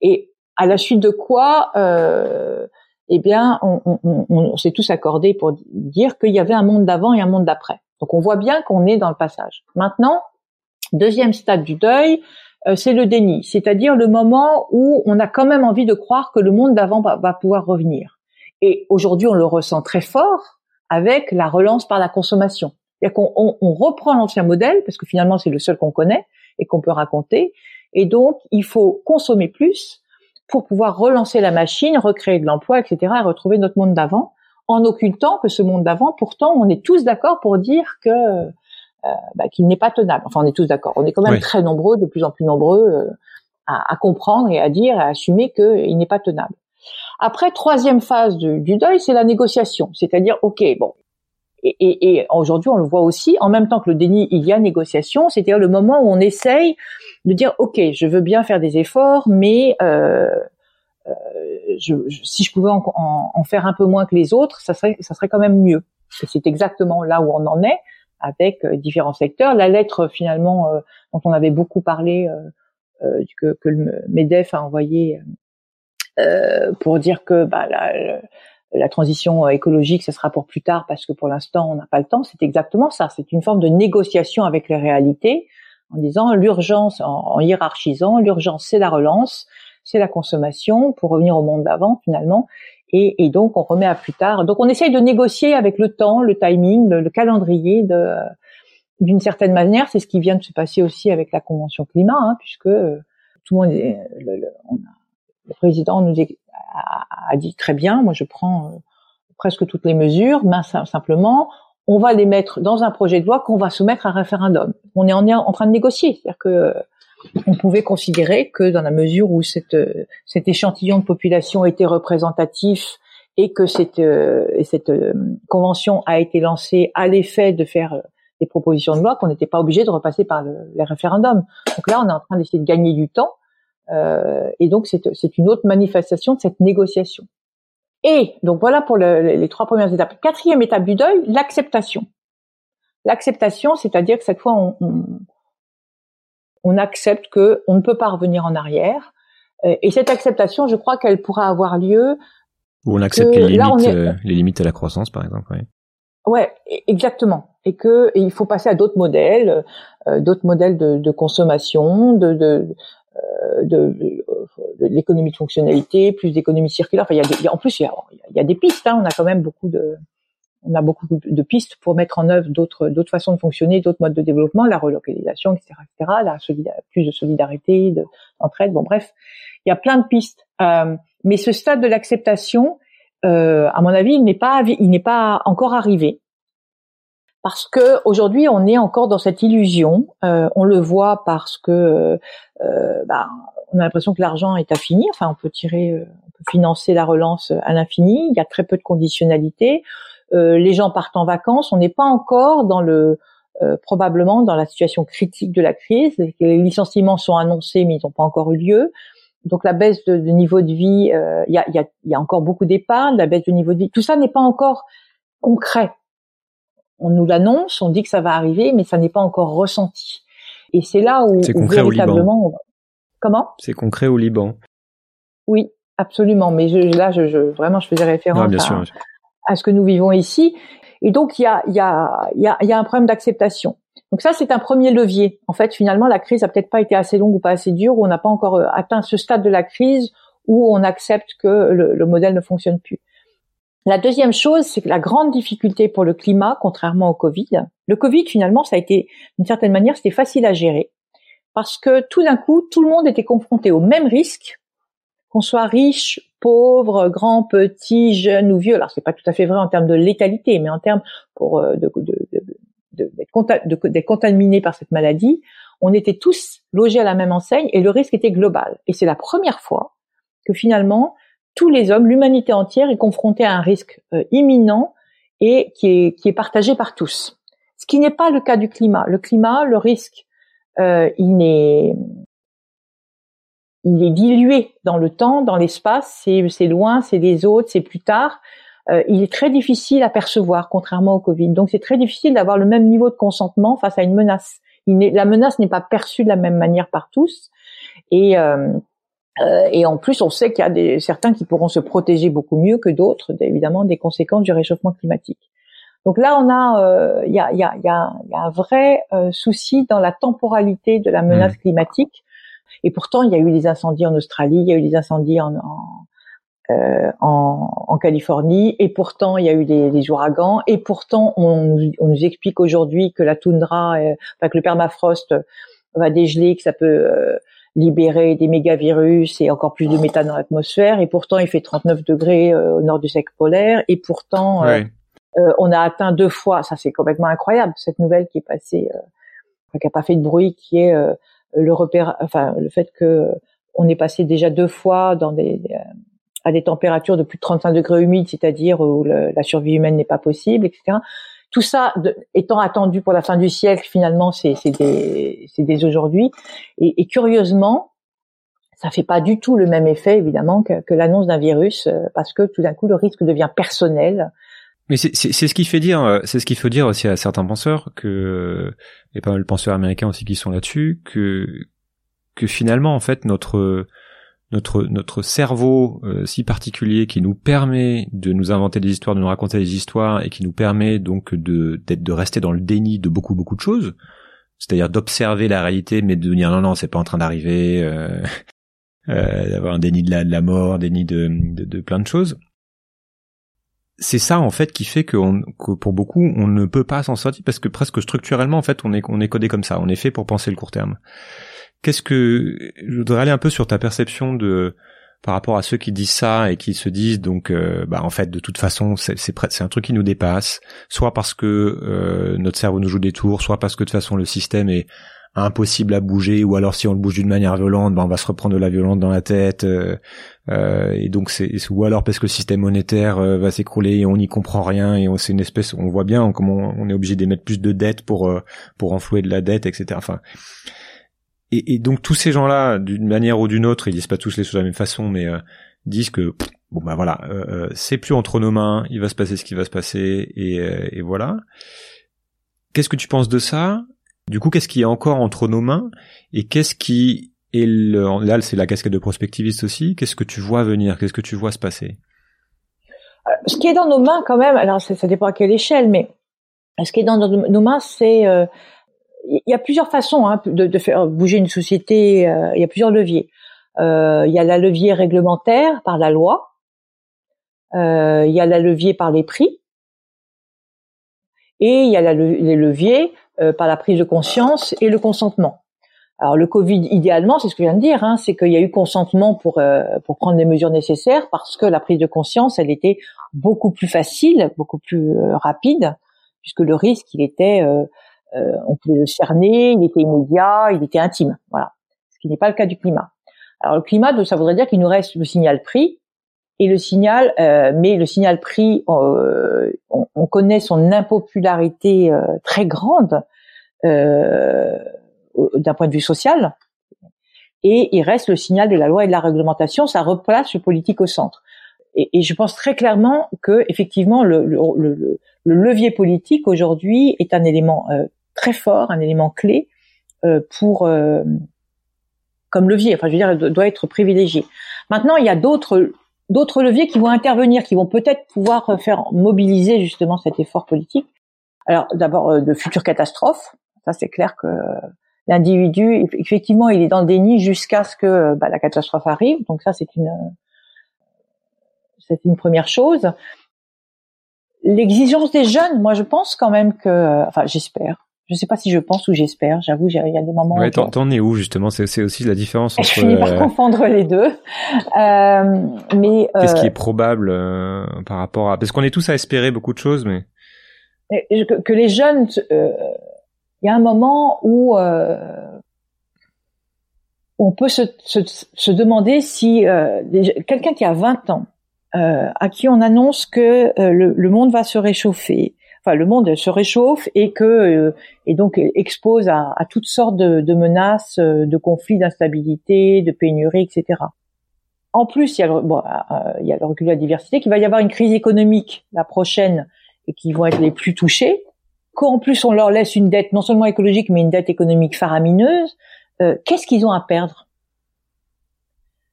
et à la suite de quoi, euh, eh bien, on, s'est tous accordés pour dire qu'il y avait un monde d'avant et un monde d'après. Donc on voit bien qu'on est dans le passage. Maintenant, deuxième stade du deuil, euh, c'est le déni, c'est-à-dire le moment où on a quand même envie de croire que le monde d'avant va pouvoir revenir. Et aujourd'hui, on le ressent très fort avec la relance par la consommation. C'est-à-dire qu'on on, reprend l'ancien modèle, parce que finalement c'est le seul qu'on connaît et qu'on peut raconter, et donc il faut consommer plus pour pouvoir relancer la machine, recréer de l'emploi, etc., et retrouver notre monde d'avant, en occultant que ce monde d'avant, pourtant, on est tous d'accord pour dire que euh, bah, qu'il n'est pas tenable. Enfin, on est tous d'accord. On est quand même très nombreux, de plus en plus nombreux, euh, à, à, comprendre et à dire, à assumer qu'il n'est pas tenable. Après, troisième phase du, du deuil, c'est la négociation. C'est-à-dire, ok, bon. Et, et, aujourd'hui, on le voit aussi, en même temps que le déni, il y a négociation. C'est-à-dire le moment où on essaye de dire, ok, je veux bien faire des efforts, mais euh, euh, je, si je pouvais en, en, faire un peu moins que les autres, ça serait, ça serait quand même mieux. C'est exactement là où on en est avec euh, différents secteurs. La lettre finalement euh, dont on avait beaucoup parlé, que, que, le Medef a envoyé pour dire que bah, la, la, transition écologique, ce sera pour plus tard parce que pour l'instant on n'a pas le temps. C'est exactement ça. C'est une forme de négociation avec les réalités en disant l'urgence, en hiérarchisant, l'urgence c'est la relance, c'est la consommation pour revenir au monde d'avant finalement. Et, donc on remet à plus tard. Donc on essaye de négocier avec le temps, le timing, le, calendrier de d'une certaine manière. C'est ce qui vient de se passer aussi avec la convention climat, hein, puisque euh, tout le monde, est, le, le, on a, le, président nous a, dit très bien. Moi je prends euh, presque toutes les mesures, mais simplement on va les mettre dans un projet de loi qu'on va soumettre à référendum. On est en, train de négocier, c'est-à-dire que on pouvait considérer que dans la mesure où cette, cet échantillon de population était représentatif et que cette, euh, euh, convention a été lancée à l'effet de faire euh, des propositions de loi, qu'on n'était pas obligé de repasser par le, les référendums. Donc là, on est en train d'essayer de gagner du temps, euh, et donc c'est une autre manifestation de cette négociation. Et donc voilà pour le, les trois premières étapes. Quatrième étape du deuil, l'acceptation. L'acceptation, c'est-à-dire que cette fois, on, on on accepte que on ne peut pas revenir en arrière. Euh, et cette acceptation, je crois qu'elle pourra avoir lieu. Ou on accepte les limites, euh, les limites à la croissance, par exemple. Oui. Ouais, e-, exactement. Et que il faut passer à d'autres modèles, euh, d'autres modèles de, de, consommation, de, de, de, l'économie de fonctionnalité, plus d'économie circulaire. Enfin, il y a des, en plus, il y a, il y a des pistes. Hein. On a quand même beaucoup de, on a beaucoup de pistes pour mettre en œuvre d'autres d'autres façons de fonctionner, d'autres modes de développement, la relocalisation, etc., etc., la plus de solidarité, d'entraide. bon, bref, il y a plein de pistes. Euh, mais ce stade de l'acceptation, euh, à mon avis, il n'est pas il n'est pas encore arrivé parce que aujourd'hui on est encore dans cette illusion. Euh, on le voit parce que euh, bah, on a l'impression que l'argent est infini. Enfin, on peut tirer, euh, on peut financer la relance à l'infini. Il y a très peu de conditionnalité. Euh, les gens partent en vacances, on n'est pas encore dans le euh, probablement dans la situation critique de la crise. Les licenciements sont annoncés, mais ils n'ont pas encore eu lieu. Donc la baisse de, niveau de vie, euh, il y, a, y, a, y, a, encore beaucoup d'épargne, la baisse de niveau de vie, tout ça n'est pas encore concret. On nous l'annonce, on dit que ça va arriver, mais ça n'est pas encore ressenti. Et c'est là où, où véritablement, au Liban. comment? C'est concret au Liban. Oui, absolument. Mais je, là, je, je, vraiment, je faisais référence bien à, sûr à ce que nous vivons ici. Et donc il y a, y a, y a, y a un problème d'acceptation. Donc ça, c'est un premier levier. En fait, finalement, la crise a peut-être pas été assez longue ou pas assez dure, ou on n'a pas encore euh, atteint ce stade de la crise où on accepte que le, le modèle ne fonctionne plus. La deuxième chose, c'est que la grande difficulté pour le climat, contrairement au Covid, le Covid, finalement, ça a été, d'une certaine manière, c'était facile à gérer. Parce que tout d'un coup, tout le monde était confronté au même risque, qu'on soit riche, pauvre, grand, petit, jeune ou vieux. Alors c'est pas tout à fait vrai en termes de létalité, mais en termes pour euh, de, de, de, d'être contaminé par cette maladie, on était tous logés à la même enseigne et le risque était global. Et c'est la première fois que finalement tous les hommes, l'humanité entière est confrontée à un risque euh, imminent et qui est, qui est partagé par tous. Ce qui n'est pas le cas du climat. Le climat, le risque, euh, il n'est il est dilué dans le temps, dans l'espace, c'est loin, c'est des autres, c'est plus tard. Euh, il est très difficile à percevoir, contrairement au Covid. Donc c'est très difficile d'avoir le même niveau de consentement face à une menace. la menace n'est pas perçue de la même manière par tous. Et, euh, euh, et en plus, on sait qu'il y a des, certains qui pourront se protéger beaucoup mieux que d'autres, évidemment, des conséquences du réchauffement climatique. Donc là, on a, il y, a, y, a, y, a, un vrai souci dans la temporalité de la menace mmh. climatique et pourtant, il y a eu des incendies en Australie, il y a eu des incendies en, en, euh, en, en Californie, et pourtant, il y a eu des, des ouragans, et pourtant, on, on nous explique aujourd'hui que la toundra, euh, enfin, que le permafrost va dégeler, que ça peut... Euh, libérer des mégavirus et encore plus de méthane dans l'atmosphère. Et pourtant, il fait 39 degrés au nord du cercle polaire. Et pourtant, on a atteint deux fois. Ça, c'est complètement incroyable cette nouvelle qui est passée, qui a pas fait de bruit, qui est le repère, enfin le fait que on est passé déjà deux fois dans des, à des températures de plus de 35 degrés humides, c'est-à-dire où la survie humaine n'est pas possible, etc. Tout ça étant attendu pour la fin du siècle, finalement, c'est dès, aujourd'hui. Et, curieusement, ça fait pas du tout le même effet, évidemment, que, l'annonce d'un virus, euh, parce que tout d'un coup, le risque devient personnel. Mais c'est ce qui fait dire, euh, c'est ce qu'il faut dire aussi à certains penseurs que, et pas mal de penseurs américains aussi qui sont là-dessus, que que finalement, en fait, notre notre notre cerveau euh, si particulier qui nous permet de nous inventer des histoires, de nous raconter des histoires et qui nous permet donc de d'être de rester dans le déni de beaucoup beaucoup de choses, c'est-à-dire d'observer la réalité mais de dire non non c'est pas en train d'arriver, euh, euh, d'avoir un déni de la, de la mort, déni de, de, plein de choses. C'est ça en fait qui fait que, que pour beaucoup on ne peut pas s'en sortir parce que presque structurellement en fait on est on est codé comme ça, on est fait pour penser le court terme. Qu'est-ce que je voudrais aller un peu sur ta perception de par rapport à ceux qui disent ça et qui se disent donc euh, bah en fait de toute façon c'est c'est un truc qui nous dépasse. Soit parce que euh, notre cerveau nous joue des tours soit parce que de toute façon le système est impossible à bouger ou alors si on le bouge d'une manière violente bah on va se reprendre de la violence dans la tête euh, et donc c'est ou alors parce que le système monétaire va s'écrouler et on n'y comprend rien et on c'est une espèce on voit bien comment on, est obligé d'émettre plus de dettes pour pour enflouer de la dette etc enfin et, et, donc tous ces gens-là, d'une manière ou d'une autre, ils disent pas tous les choses de la même façon, mais euh, disent que bon bah voilà, euh, euh, c'est plus entre nos mains, il va se passer ce qui va se passer, et, et voilà. Qu'est-ce que tu penses de ça? Du coup, qu'est-ce qui est encore entre nos mains? Et qu'est-ce qui est le... là, c'est la casquette de prospectiviste aussi. Qu'est-ce que tu vois venir? Qu'est-ce que tu vois se passer? Ce qui est dans nos mains, quand même. Alors, ça, ça dépend à quelle échelle, mais ce qui est dans nos mains, c'est il y a plusieurs façons hein, de, de, faire bouger une société. Euh, il y a plusieurs leviers. Euh, il y a la levier réglementaire par la loi. Euh, il y a la levier par les prix. Et il y a la, les leviers par la prise de conscience et le consentement. Alors le Covid, idéalement, c'est ce que je viens de dire, hein, c'est qu'il y a eu consentement pour euh, pour prendre les mesures nécessaires parce que la prise de conscience, elle était beaucoup plus facile, beaucoup plus rapide, puisque le risque, il était euh, on pouvait le cerner, il était immédiat, il était intime, voilà. Ce qui n'est pas le cas du climat. Alors le climat, ça voudrait dire qu'il nous reste le signal prix et le signal, euh, mais le signal prix, euh, on, connaît son impopularité très grande d'un point de vue social, et il reste le signal de la loi et de la réglementation. Ça replace le politique au centre. Et, je pense très clairement que effectivement le, le levier politique aujourd'hui est un élément très fort, un élément clé euh, pour euh, comme levier. Enfin, je veux dire, doit être privilégié. Maintenant, il y a d'autres d'autres leviers qui vont intervenir, qui vont peut-être pouvoir faire mobiliser justement cet effort politique. Alors, d'abord, euh, de futures catastrophes. Ça, c'est clair que l'individu, effectivement, il est dans le déni jusqu'à ce que bah, la catastrophe arrive. Donc ça, c'est une c'est une première chose. L'exigence des jeunes, moi, je pense quand même que, enfin, j'espère je sais pas si je pense ou j'espère. J'avoue, il y a des moments. Ouais, t'en es où justement? C'est aussi la différence entre. Je finis par euh, confondre les deux. Euh, mais qu'est-ce qui euh, est probable euh, par rapport à Parce qu'on est tous à espérer beaucoup de choses, mais que, les jeunes, il y a un moment où on peut se, se, se demander si quelqu'un qui a 20 ans, à qui on annonce que le, le monde va se réchauffer, le monde se réchauffe et que euh, et donc expose à, toutes sortes de, menaces, euh, de conflits, d'instabilité, de pénurie, etc. En plus, il y a le, bon, euh, il y a le recul de la diversité, qu'il va y avoir une crise économique la prochaine et qui vont être les plus touchés. Qu'en plus on leur laisse une dette non seulement écologique mais une dette économique faramineuse, qu'est-ce qu'ils ont à perdre?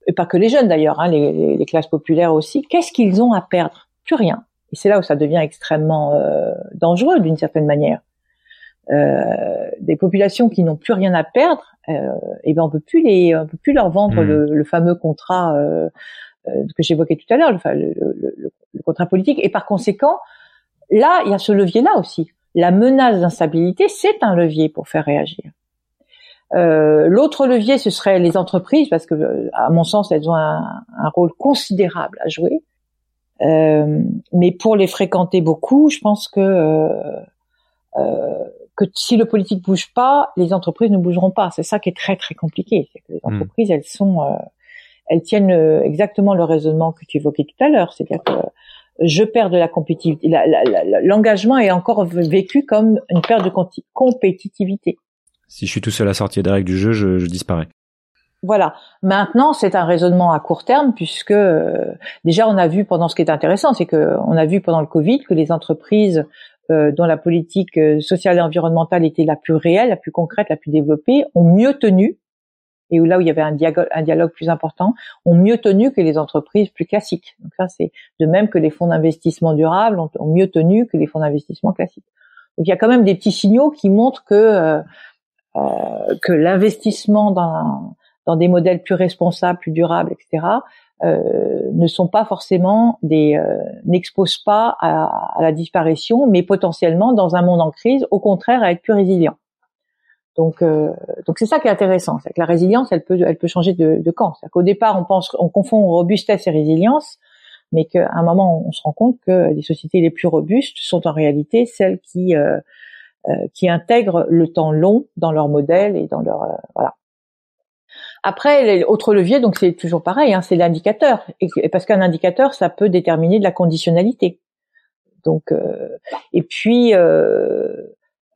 Et pas que les jeunes d'ailleurs, hein, les classes populaires aussi. Qu'est-ce qu'ils ont à perdre? Plus rien. Et c'est là où ça devient extrêmement euh, dangereux d'une certaine manière. Euh, des populations qui n'ont plus rien à perdre, euh, et eh ben on peut plus les, on peut plus leur vendre hmm. le, le, fameux contrat euh, que j'évoquais tout à l'heure, le, le, le, contrat politique. Et par conséquent, là, il y a ce levier-là aussi. La menace d'instabilité, c'est un levier pour faire réagir. L'autre levier, ce serait les entreprises, parce que, à mon sens, elles ont un, un rôle considérable à jouer. Euh, mais pour les fréquenter beaucoup, je pense que euh, euh, que si le politique bouge pas, les entreprises ne bougeront pas. C'est ça qui est très très compliqué. C'est que les hmm. entreprises, elles sont, euh, elles tiennent euh, exactement le raisonnement que tu évoquais tout à l'heure. C'est-à-dire que je perds de la compétitivité. L'engagement est encore vécu comme une perte de compétitivité. Si je suis tout seul à sortir des règles du jeu, je, je disparais. Voilà. Maintenant, c'est un raisonnement à court terme puisque euh, déjà on a vu pendant ce qui est intéressant, c'est que on a vu pendant le Covid que les entreprises euh, dont la politique euh, sociale et environnementale était la plus réelle, la plus concrète, la plus développée, ont mieux tenu, et où là où il y avait un dialogue, un dialogue plus important, ont mieux tenu que les entreprises plus classiques. Donc ça, c'est de même que les fonds d'investissement durable ont, mieux tenu que les fonds d'investissement classiques. Donc il y a quand même des petits signaux qui montrent que euh, euh que l'investissement dans, dans des modèles plus responsables, plus durables, etc., euh, ne sont pas forcément des euh, n'exposent pas à, à, la disparition, mais potentiellement dans un monde en crise, au contraire, à être plus résilient. Donc, euh, donc c'est ça qui est intéressant, c'est que la résilience, elle peut, elle peut changer de, de camp. C'est qu'au départ, on pense, on confond robustesse et résilience, mais qu'à un moment, on se rend compte que les sociétés les plus robustes sont en réalité celles qui euh, qui intègrent le temps long dans leur modèle et dans leur voilà. Après, autre levier, donc c'est toujours pareil, hein, c'est l'indicateur, parce qu'un indicateur, ça peut déterminer de la conditionnalité. Donc, euh, et puis euh,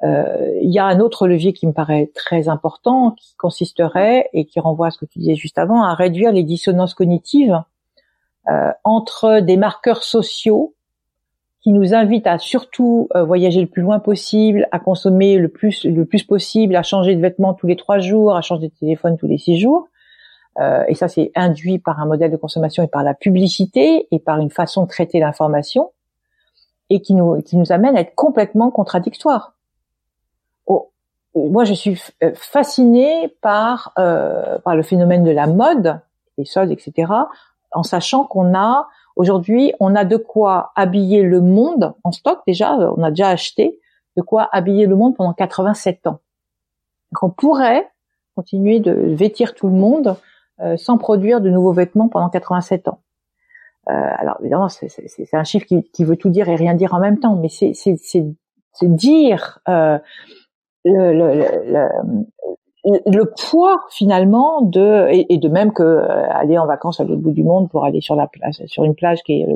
euh, il y a un autre levier qui me paraît très important, qui consisterait et qui renvoie à ce que tu disais juste avant, à réduire les dissonances cognitives entre des marqueurs sociaux qui nous invite à surtout euh, voyager le plus loin possible, à consommer le plus le plus possible, à changer de vêtements tous les trois jours, à changer de téléphone tous les six jours. Euh, et ça, c'est induit par un modèle de consommation et par la publicité et par une façon de traiter l'information, et qui nous qui nous amène à être complètement contradictoire. Oh, moi, je suis euh, fascinée par euh, par le phénomène de la mode, les soldes, etc. En sachant qu'on a Aujourd'hui, on a de quoi habiller le monde en stock déjà, on a déjà acheté de quoi habiller le monde pendant 87 ans. Donc on pourrait continuer de vêtir tout le monde euh, sans produire de nouveaux vêtements pendant 87 ans. Euh, alors évidemment, c'est un chiffre qui, veut tout dire et rien dire en même temps, mais c'est dire euh, le, le, le poids finalement de et, de même que euh, aller en vacances à l'autre bout du monde pour aller sur la plage sur une plage qui est,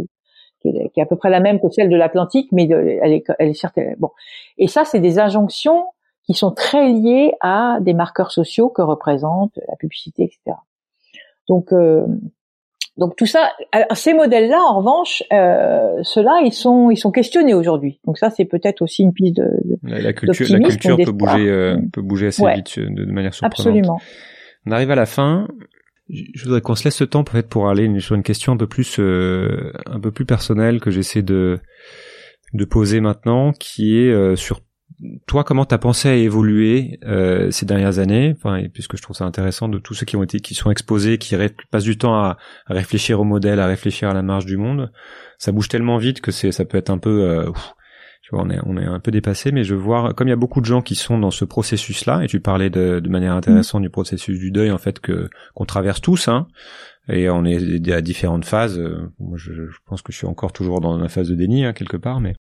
qui est, à peu près la même que celle de l'Atlantique mais elle est elle est certaine bon. Et ça c'est des injonctions qui sont très liées à des marqueurs sociaux que représente la publicité etc donc euh, donc tout ça, ces modèles-là, en revanche, euh, ceux-là, ils sont, ils sont questionnés aujourd'hui. Donc ça, c'est peut-être aussi une piste de, de la, culture, la culture peut bouger, euh, peut bouger assez vite de, de, manière surprenante. Absolument. On arrive à la fin. Je voudrais qu'on se laisse ce temps peut-être pour aller sur une question un peu plus, euh, un peu plus personnelle que j'essaie de de poser maintenant, qui est euh, sur toi, comment t'as pensé à évoluer euh, ces dernières années? Enfin, Puisque je trouve ça intéressant de tous ceux qui ont été, qui sont exposés, qui passent du temps à, réfléchir au modèle, à réfléchir à la marge du monde. Ça bouge tellement vite que c'est, ça peut être un peu, euh, tu vois, on est, on est un peu dépassé. Mais je vois, comme il y a beaucoup de gens qui sont dans ce processus-là, et tu parlais de, de manière intéressante du processus du deuil, en fait, que qu'on traverse tous, hein, et on est à différentes phases. Moi, je, je, pense que je suis encore toujours dans la phase de déni, hein, quelque part, mais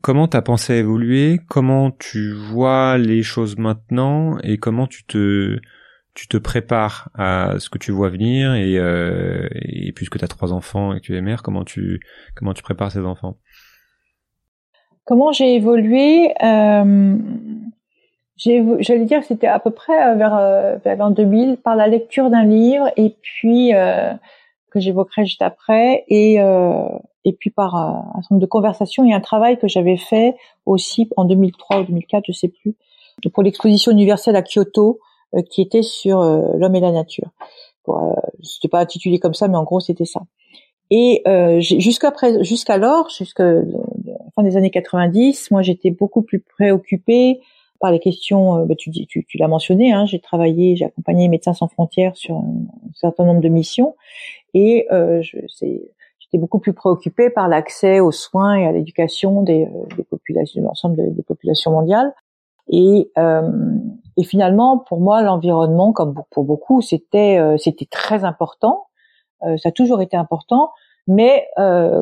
comment t'as pensé à évoluer Comment tu vois les choses maintenant et comment tu te tu te prépares à ce que tu vois venir et, euh, et puisque tu as trois enfants et que tu es mère, comment tu comment tu prépares ces enfants? Comment j'ai évolué euh, J'allais dire que c'était à peu près euh, vers, euh, vers l'an 2000 par la lecture d'un livre et puis euh, que j'évoquerai juste après et euh, et puis par euh, un certain nombre de conversations et un travail que j'avais fait aussi en 2003 ou 2004, je sais plus, pour l'exposition universelle à Kyoto, euh, qui était sur euh, l'homme et la nature. Bon, c'était pas intitulé comme ça, mais en gros c'était ça. Et jusqu'à jusqu'alors, jusqu'à la fin des années 90, moi j'étais beaucoup plus préoccupée par les questions. Bah, tu, tu, tu l'as mentionné, hein, j'ai travaillé, j'ai accompagné Médecins sans frontières sur un, certain nombre de missions, et je, c'est beaucoup plus préoccupé par l'accès aux soins et à l'éducation des, euh, des populations, de l'ensemble des, populations mondiales. Et, et finalement, pour moi, l'environnement, comme pour beaucoup, c'était c'était très important. ça a toujours été important. Mais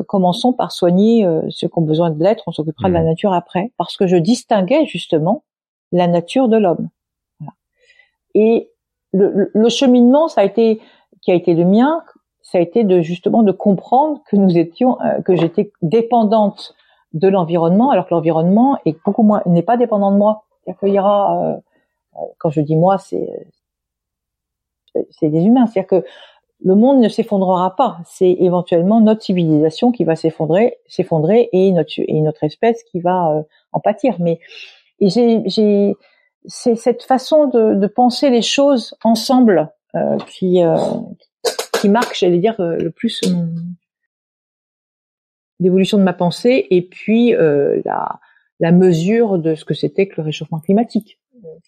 commençons par soigner ceux qui ont besoin de l'être. On s'occupera de la mmh. nature après, parce que je distinguais justement la nature de l'homme. Voilà. Et le, le, cheminement, ça a été qui a été le mien, ça a été de justement de comprendre que nous étions, euh, que j'étais dépendante de l'environnement, alors que l'environnement est beaucoup moins n'est pas dépendant de moi. Il y aura, euh, euh, quand je dis moi, c'est c'est des humains, c'est-à-dire que le monde ne s'effondrera pas. C'est éventuellement notre civilisation qui va s'effondrer, s'effondrer et notre et notre espèce qui va en pâtir. Mais j'ai c'est cette façon de, de, penser les choses ensemble euh, qui euh, qui marque, j'allais dire, euh, le plus l'évolution de ma pensée et puis euh, la, la mesure de ce que c'était que le réchauffement climatique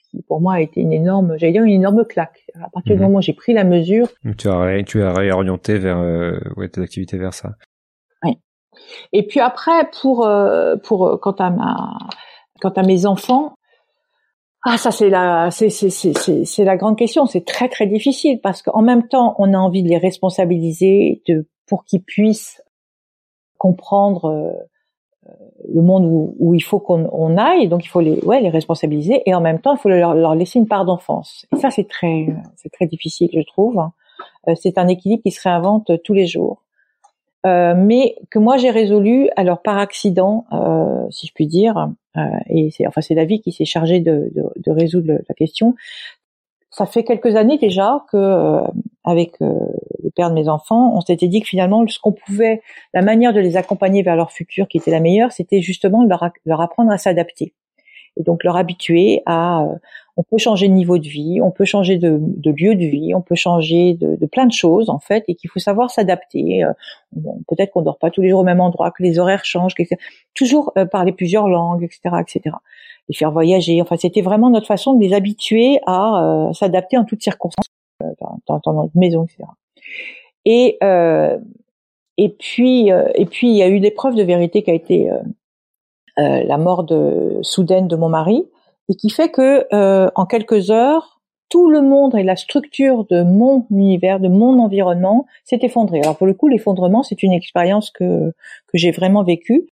qui pour moi a été une énorme, j'allais dire une énorme claque. À partir du mhm. moment où j'ai pris la mesure, tu as tu as réorienté vers ouais, tes activités vers ça. Oui. Et puis après pour pour quant à ma quant à mes enfants, ah, ça c'est la, c'est c'est c'est c'est la grande question. C'est très très difficile parce qu'en même temps, on a envie de les responsabiliser, de pour qu'ils puissent comprendre euh, euh, le monde où, où il faut qu'on on aille. Donc il faut les ouais les responsabiliser et en même temps il faut leur, leur laisser une part d'enfance. Et ça c'est très c'est très difficile je trouve. Euh, c'est un équilibre qui se réinvente tous les jours. Euh, mais que moi j'ai résolu alors par accident, euh, si je puis dire, euh, et c'est enfin c'est la vie qui s'est chargée de, de, de, résoudre la question. Ça fait quelques années déjà que euh, avec le père de mes enfants, on s'était dit que finalement ce qu'on pouvait, la manière de les accompagner vers leur futur qui était la meilleure, c'était justement de leur, leur apprendre à s'adapter et donc leur habituer à on peut changer de niveau de vie, on peut changer de, de lieu de vie, on peut changer de, de, plein de choses en fait, et qu'il faut savoir s'adapter. Euh, peut-être qu'on dort pas tous les jours au même endroit, que les horaires changent, etc. toujours euh, parler plusieurs langues, etc., etc. Les faire voyager. Enfin, c'était vraiment notre façon de les habituer à euh, s'adapter en toutes circonstances, dans, dans, notre maison, etc. Et et puis et puis il y a eu l'épreuve de vérité qui a été la mort de soudaine de mon mari et qui fait que euh, en quelques heures, tout le monde et la structure de mon univers, de mon environnement s'est effondré. Alors pour le coup, l'effondrement, c'est une expérience que que j'ai vraiment vécue,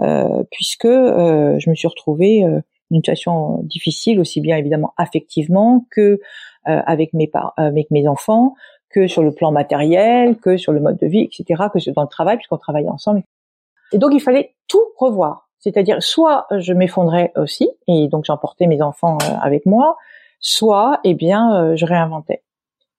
euh, puisque euh, je me suis retrouvée euh, une situation difficile, aussi bien évidemment affectivement que euh, avec mes avec mes enfants, que sur le plan matériel, que sur le mode de vie, etc., que dans le travail, puisqu'on travaillait ensemble. Et donc il fallait tout revoir. C'est-à-dire, soit je m'effondrais aussi, et donc j'emportais mes enfants euh, avec moi, soit, eh bien, euh, je réinventais.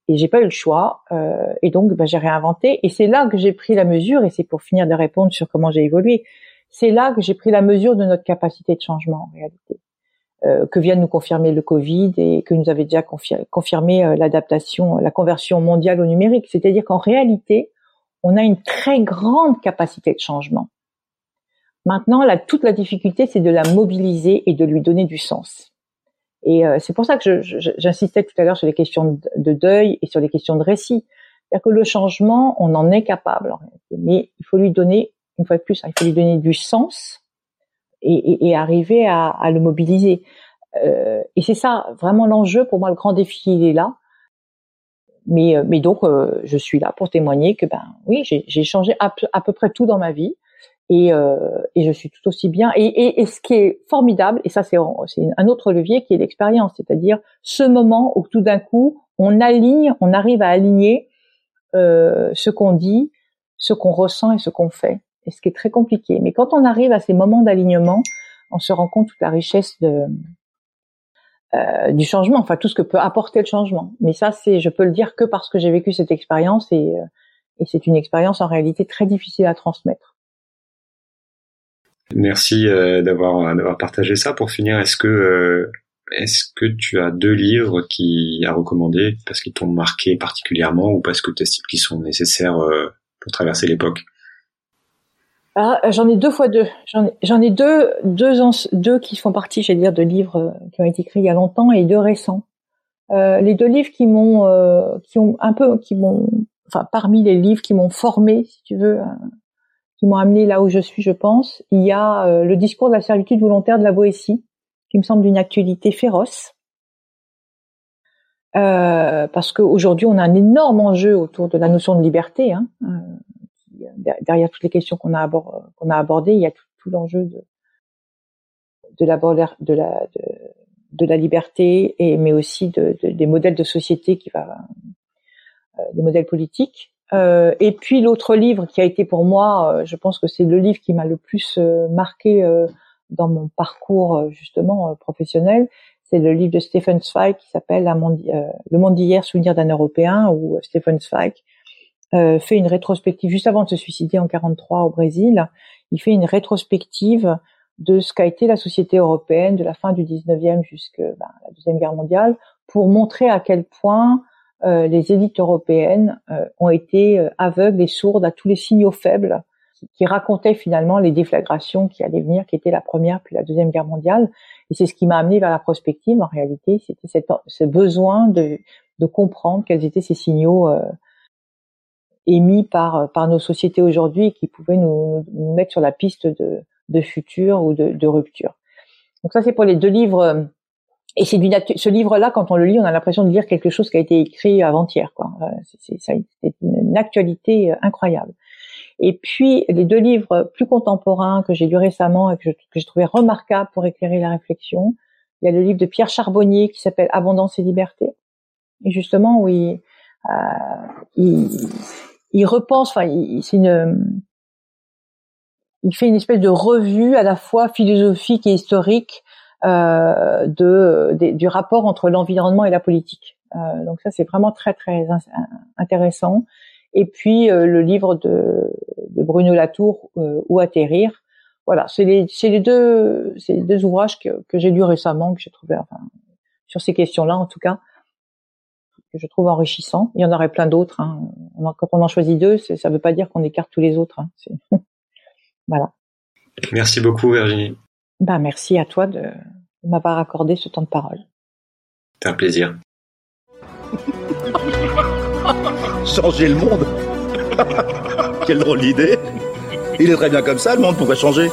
Et j'ai pas eu le choix, euh, et donc ben, j'ai réinventé. Et c'est là que j'ai pris la mesure, et c'est pour finir de répondre sur comment j'ai évolué. C'est là que j'ai pris la mesure de notre capacité de changement en réalité, que vient de nous confirmer le Covid et que nous avait déjà confirmé l'adaptation, la conversion mondiale au numérique. C'est-à-dire qu'en réalité, on a une très grande capacité de changement. Maintenant, toute la difficulté, c'est de la mobiliser et de lui donner du sens. Et euh, c'est pour ça que j'insistais tout à l'heure sur les questions de, deuil et sur les questions de récit. C'est-à-dire que le changement, on en est capable, mais il faut lui donner, une fois de plus, hein, il faut lui donner du sens et, et, arriver à, à, le mobiliser. Euh, et c'est ça, vraiment l'enjeu, pour moi, le grand défi, il est là. Mais, euh, mais donc, euh, je suis là pour témoigner que, ben oui, j'ai changé à peu près tout dans ma vie et, euh, et je suis tout aussi bien. Et, et, et ce qui est formidable, et ça c'est un autre levier qui est l'expérience, c'est-à-dire ce moment où tout d'un coup on aligne, on arrive à aligner euh, ce qu'on dit, ce qu'on ressent et ce qu'on fait. Et ce qui est très compliqué. Mais quand on arrive à ces moments d'alignement, on se rend compte toute la richesse de, euh, du changement, enfin tout ce que peut apporter le changement. Mais ça, c'est, je peux le dire que parce que j'ai vécu cette expérience et, euh, et c'est une expérience en réalité très difficile à transmettre. Merci euh, d'avoir d'avoir partagé ça. Pour finir, est-ce que euh, est-ce que tu as deux livres qui à recommander parce qu'ils t'ont marqué particulièrement ou parce que tu estimes qu'ils sont nécessaires euh, pour traverser l'époque? Ah, J'en ai deux fois deux. J'en ai, ai, deux deux deux qui font partie, j'allais dire, de livres qui ont été écrits il y a longtemps et deux récents. les deux livres qui m'ont qui ont un peu qui m'ont enfin parmi les livres qui m'ont formé, si tu veux, qui m'ont amené là où je suis, je pense. Il y a euh, le discours de la servitude volontaire de la Boétie qui me semble d'une actualité féroce. Euh, parce qu'aujourd'hui, on a un énorme enjeu autour de la notion de liberté. Hein, euh, derrière toutes les questions qu'on a, abordées, il y a tout, l'enjeu de, la, liberté, mais aussi de, de, des modèles de société qui va, euh, des modèles politiques. Euh, et puis l'autre livre qui a été pour moi, euh, je pense que c'est le livre qui m'a le plus marqué dans mon parcours justement professionnel, c'est le livre de Stephen Zweig qui s'appelle Le monde d'hier, souvenir d'un Européen, où Stephen Zweig euh, fait une rétrospective juste avant de se suicider en 43 au Brésil. Il fait une rétrospective de ce qu'a été la société européenne de la fin du 19e jusqu'à ben, la deuxième guerre mondiale pour montrer à quel point euh, les élites européennes euh, ont été euh, aveugles et sourdes à tous les signaux faibles qui, racontaient finalement les déflagrations qui allaient venir, qui étaient la première puis la deuxième guerre mondiale. Et c'est ce qui m'a amené vers la prospective. En réalité, c'était ce besoin de, de, comprendre quels étaient ces signaux émis par par nos sociétés aujourd'hui qui pouvaient nous, nous, mettre sur la piste de, de futur ou de, de rupture. Donc ça, c'est pour les deux livres et c'est ce livre-là, quand on le lit, on a l'impression de lire quelque chose qui a été écrit avant-hier. Quoi. Euh, c'est, une, actualité euh, incroyable. Et puis les deux livres plus contemporains que j'ai lus récemment et que, j'ai trouvé remarquables pour éclairer la réflexion, il y a le livre de Pierre Charbonnier qui s'appelle Abondance et liberté. Et justement, oui, euh, il, il, repense. Enfin, c'est une, il fait une espèce de revue à la fois philosophique et historique euh, de, du rapport entre l'environnement et la politique. Euh, donc ça, c'est vraiment très très intéressant. Et puis euh, le livre de, Bruno Latour, Où atterrir. Voilà, c'est les, deux, deux ouvrages que, j'ai lus récemment, que j'ai trouvé, enfin, sur ces questions-là en tout cas, que je trouve enrichissants. Il y en aurait plein d'autres. Hein. Quand on en choisit deux, ça ne veut pas dire qu'on écarte tous les autres. Hein. voilà. Merci beaucoup, Virginie. Bah, merci à toi de, m'avoir accordé ce temps de parole. C'est un plaisir. changer le monde? Quelle drôle d'idée Il est très bien comme ça, le monde, pourrait changer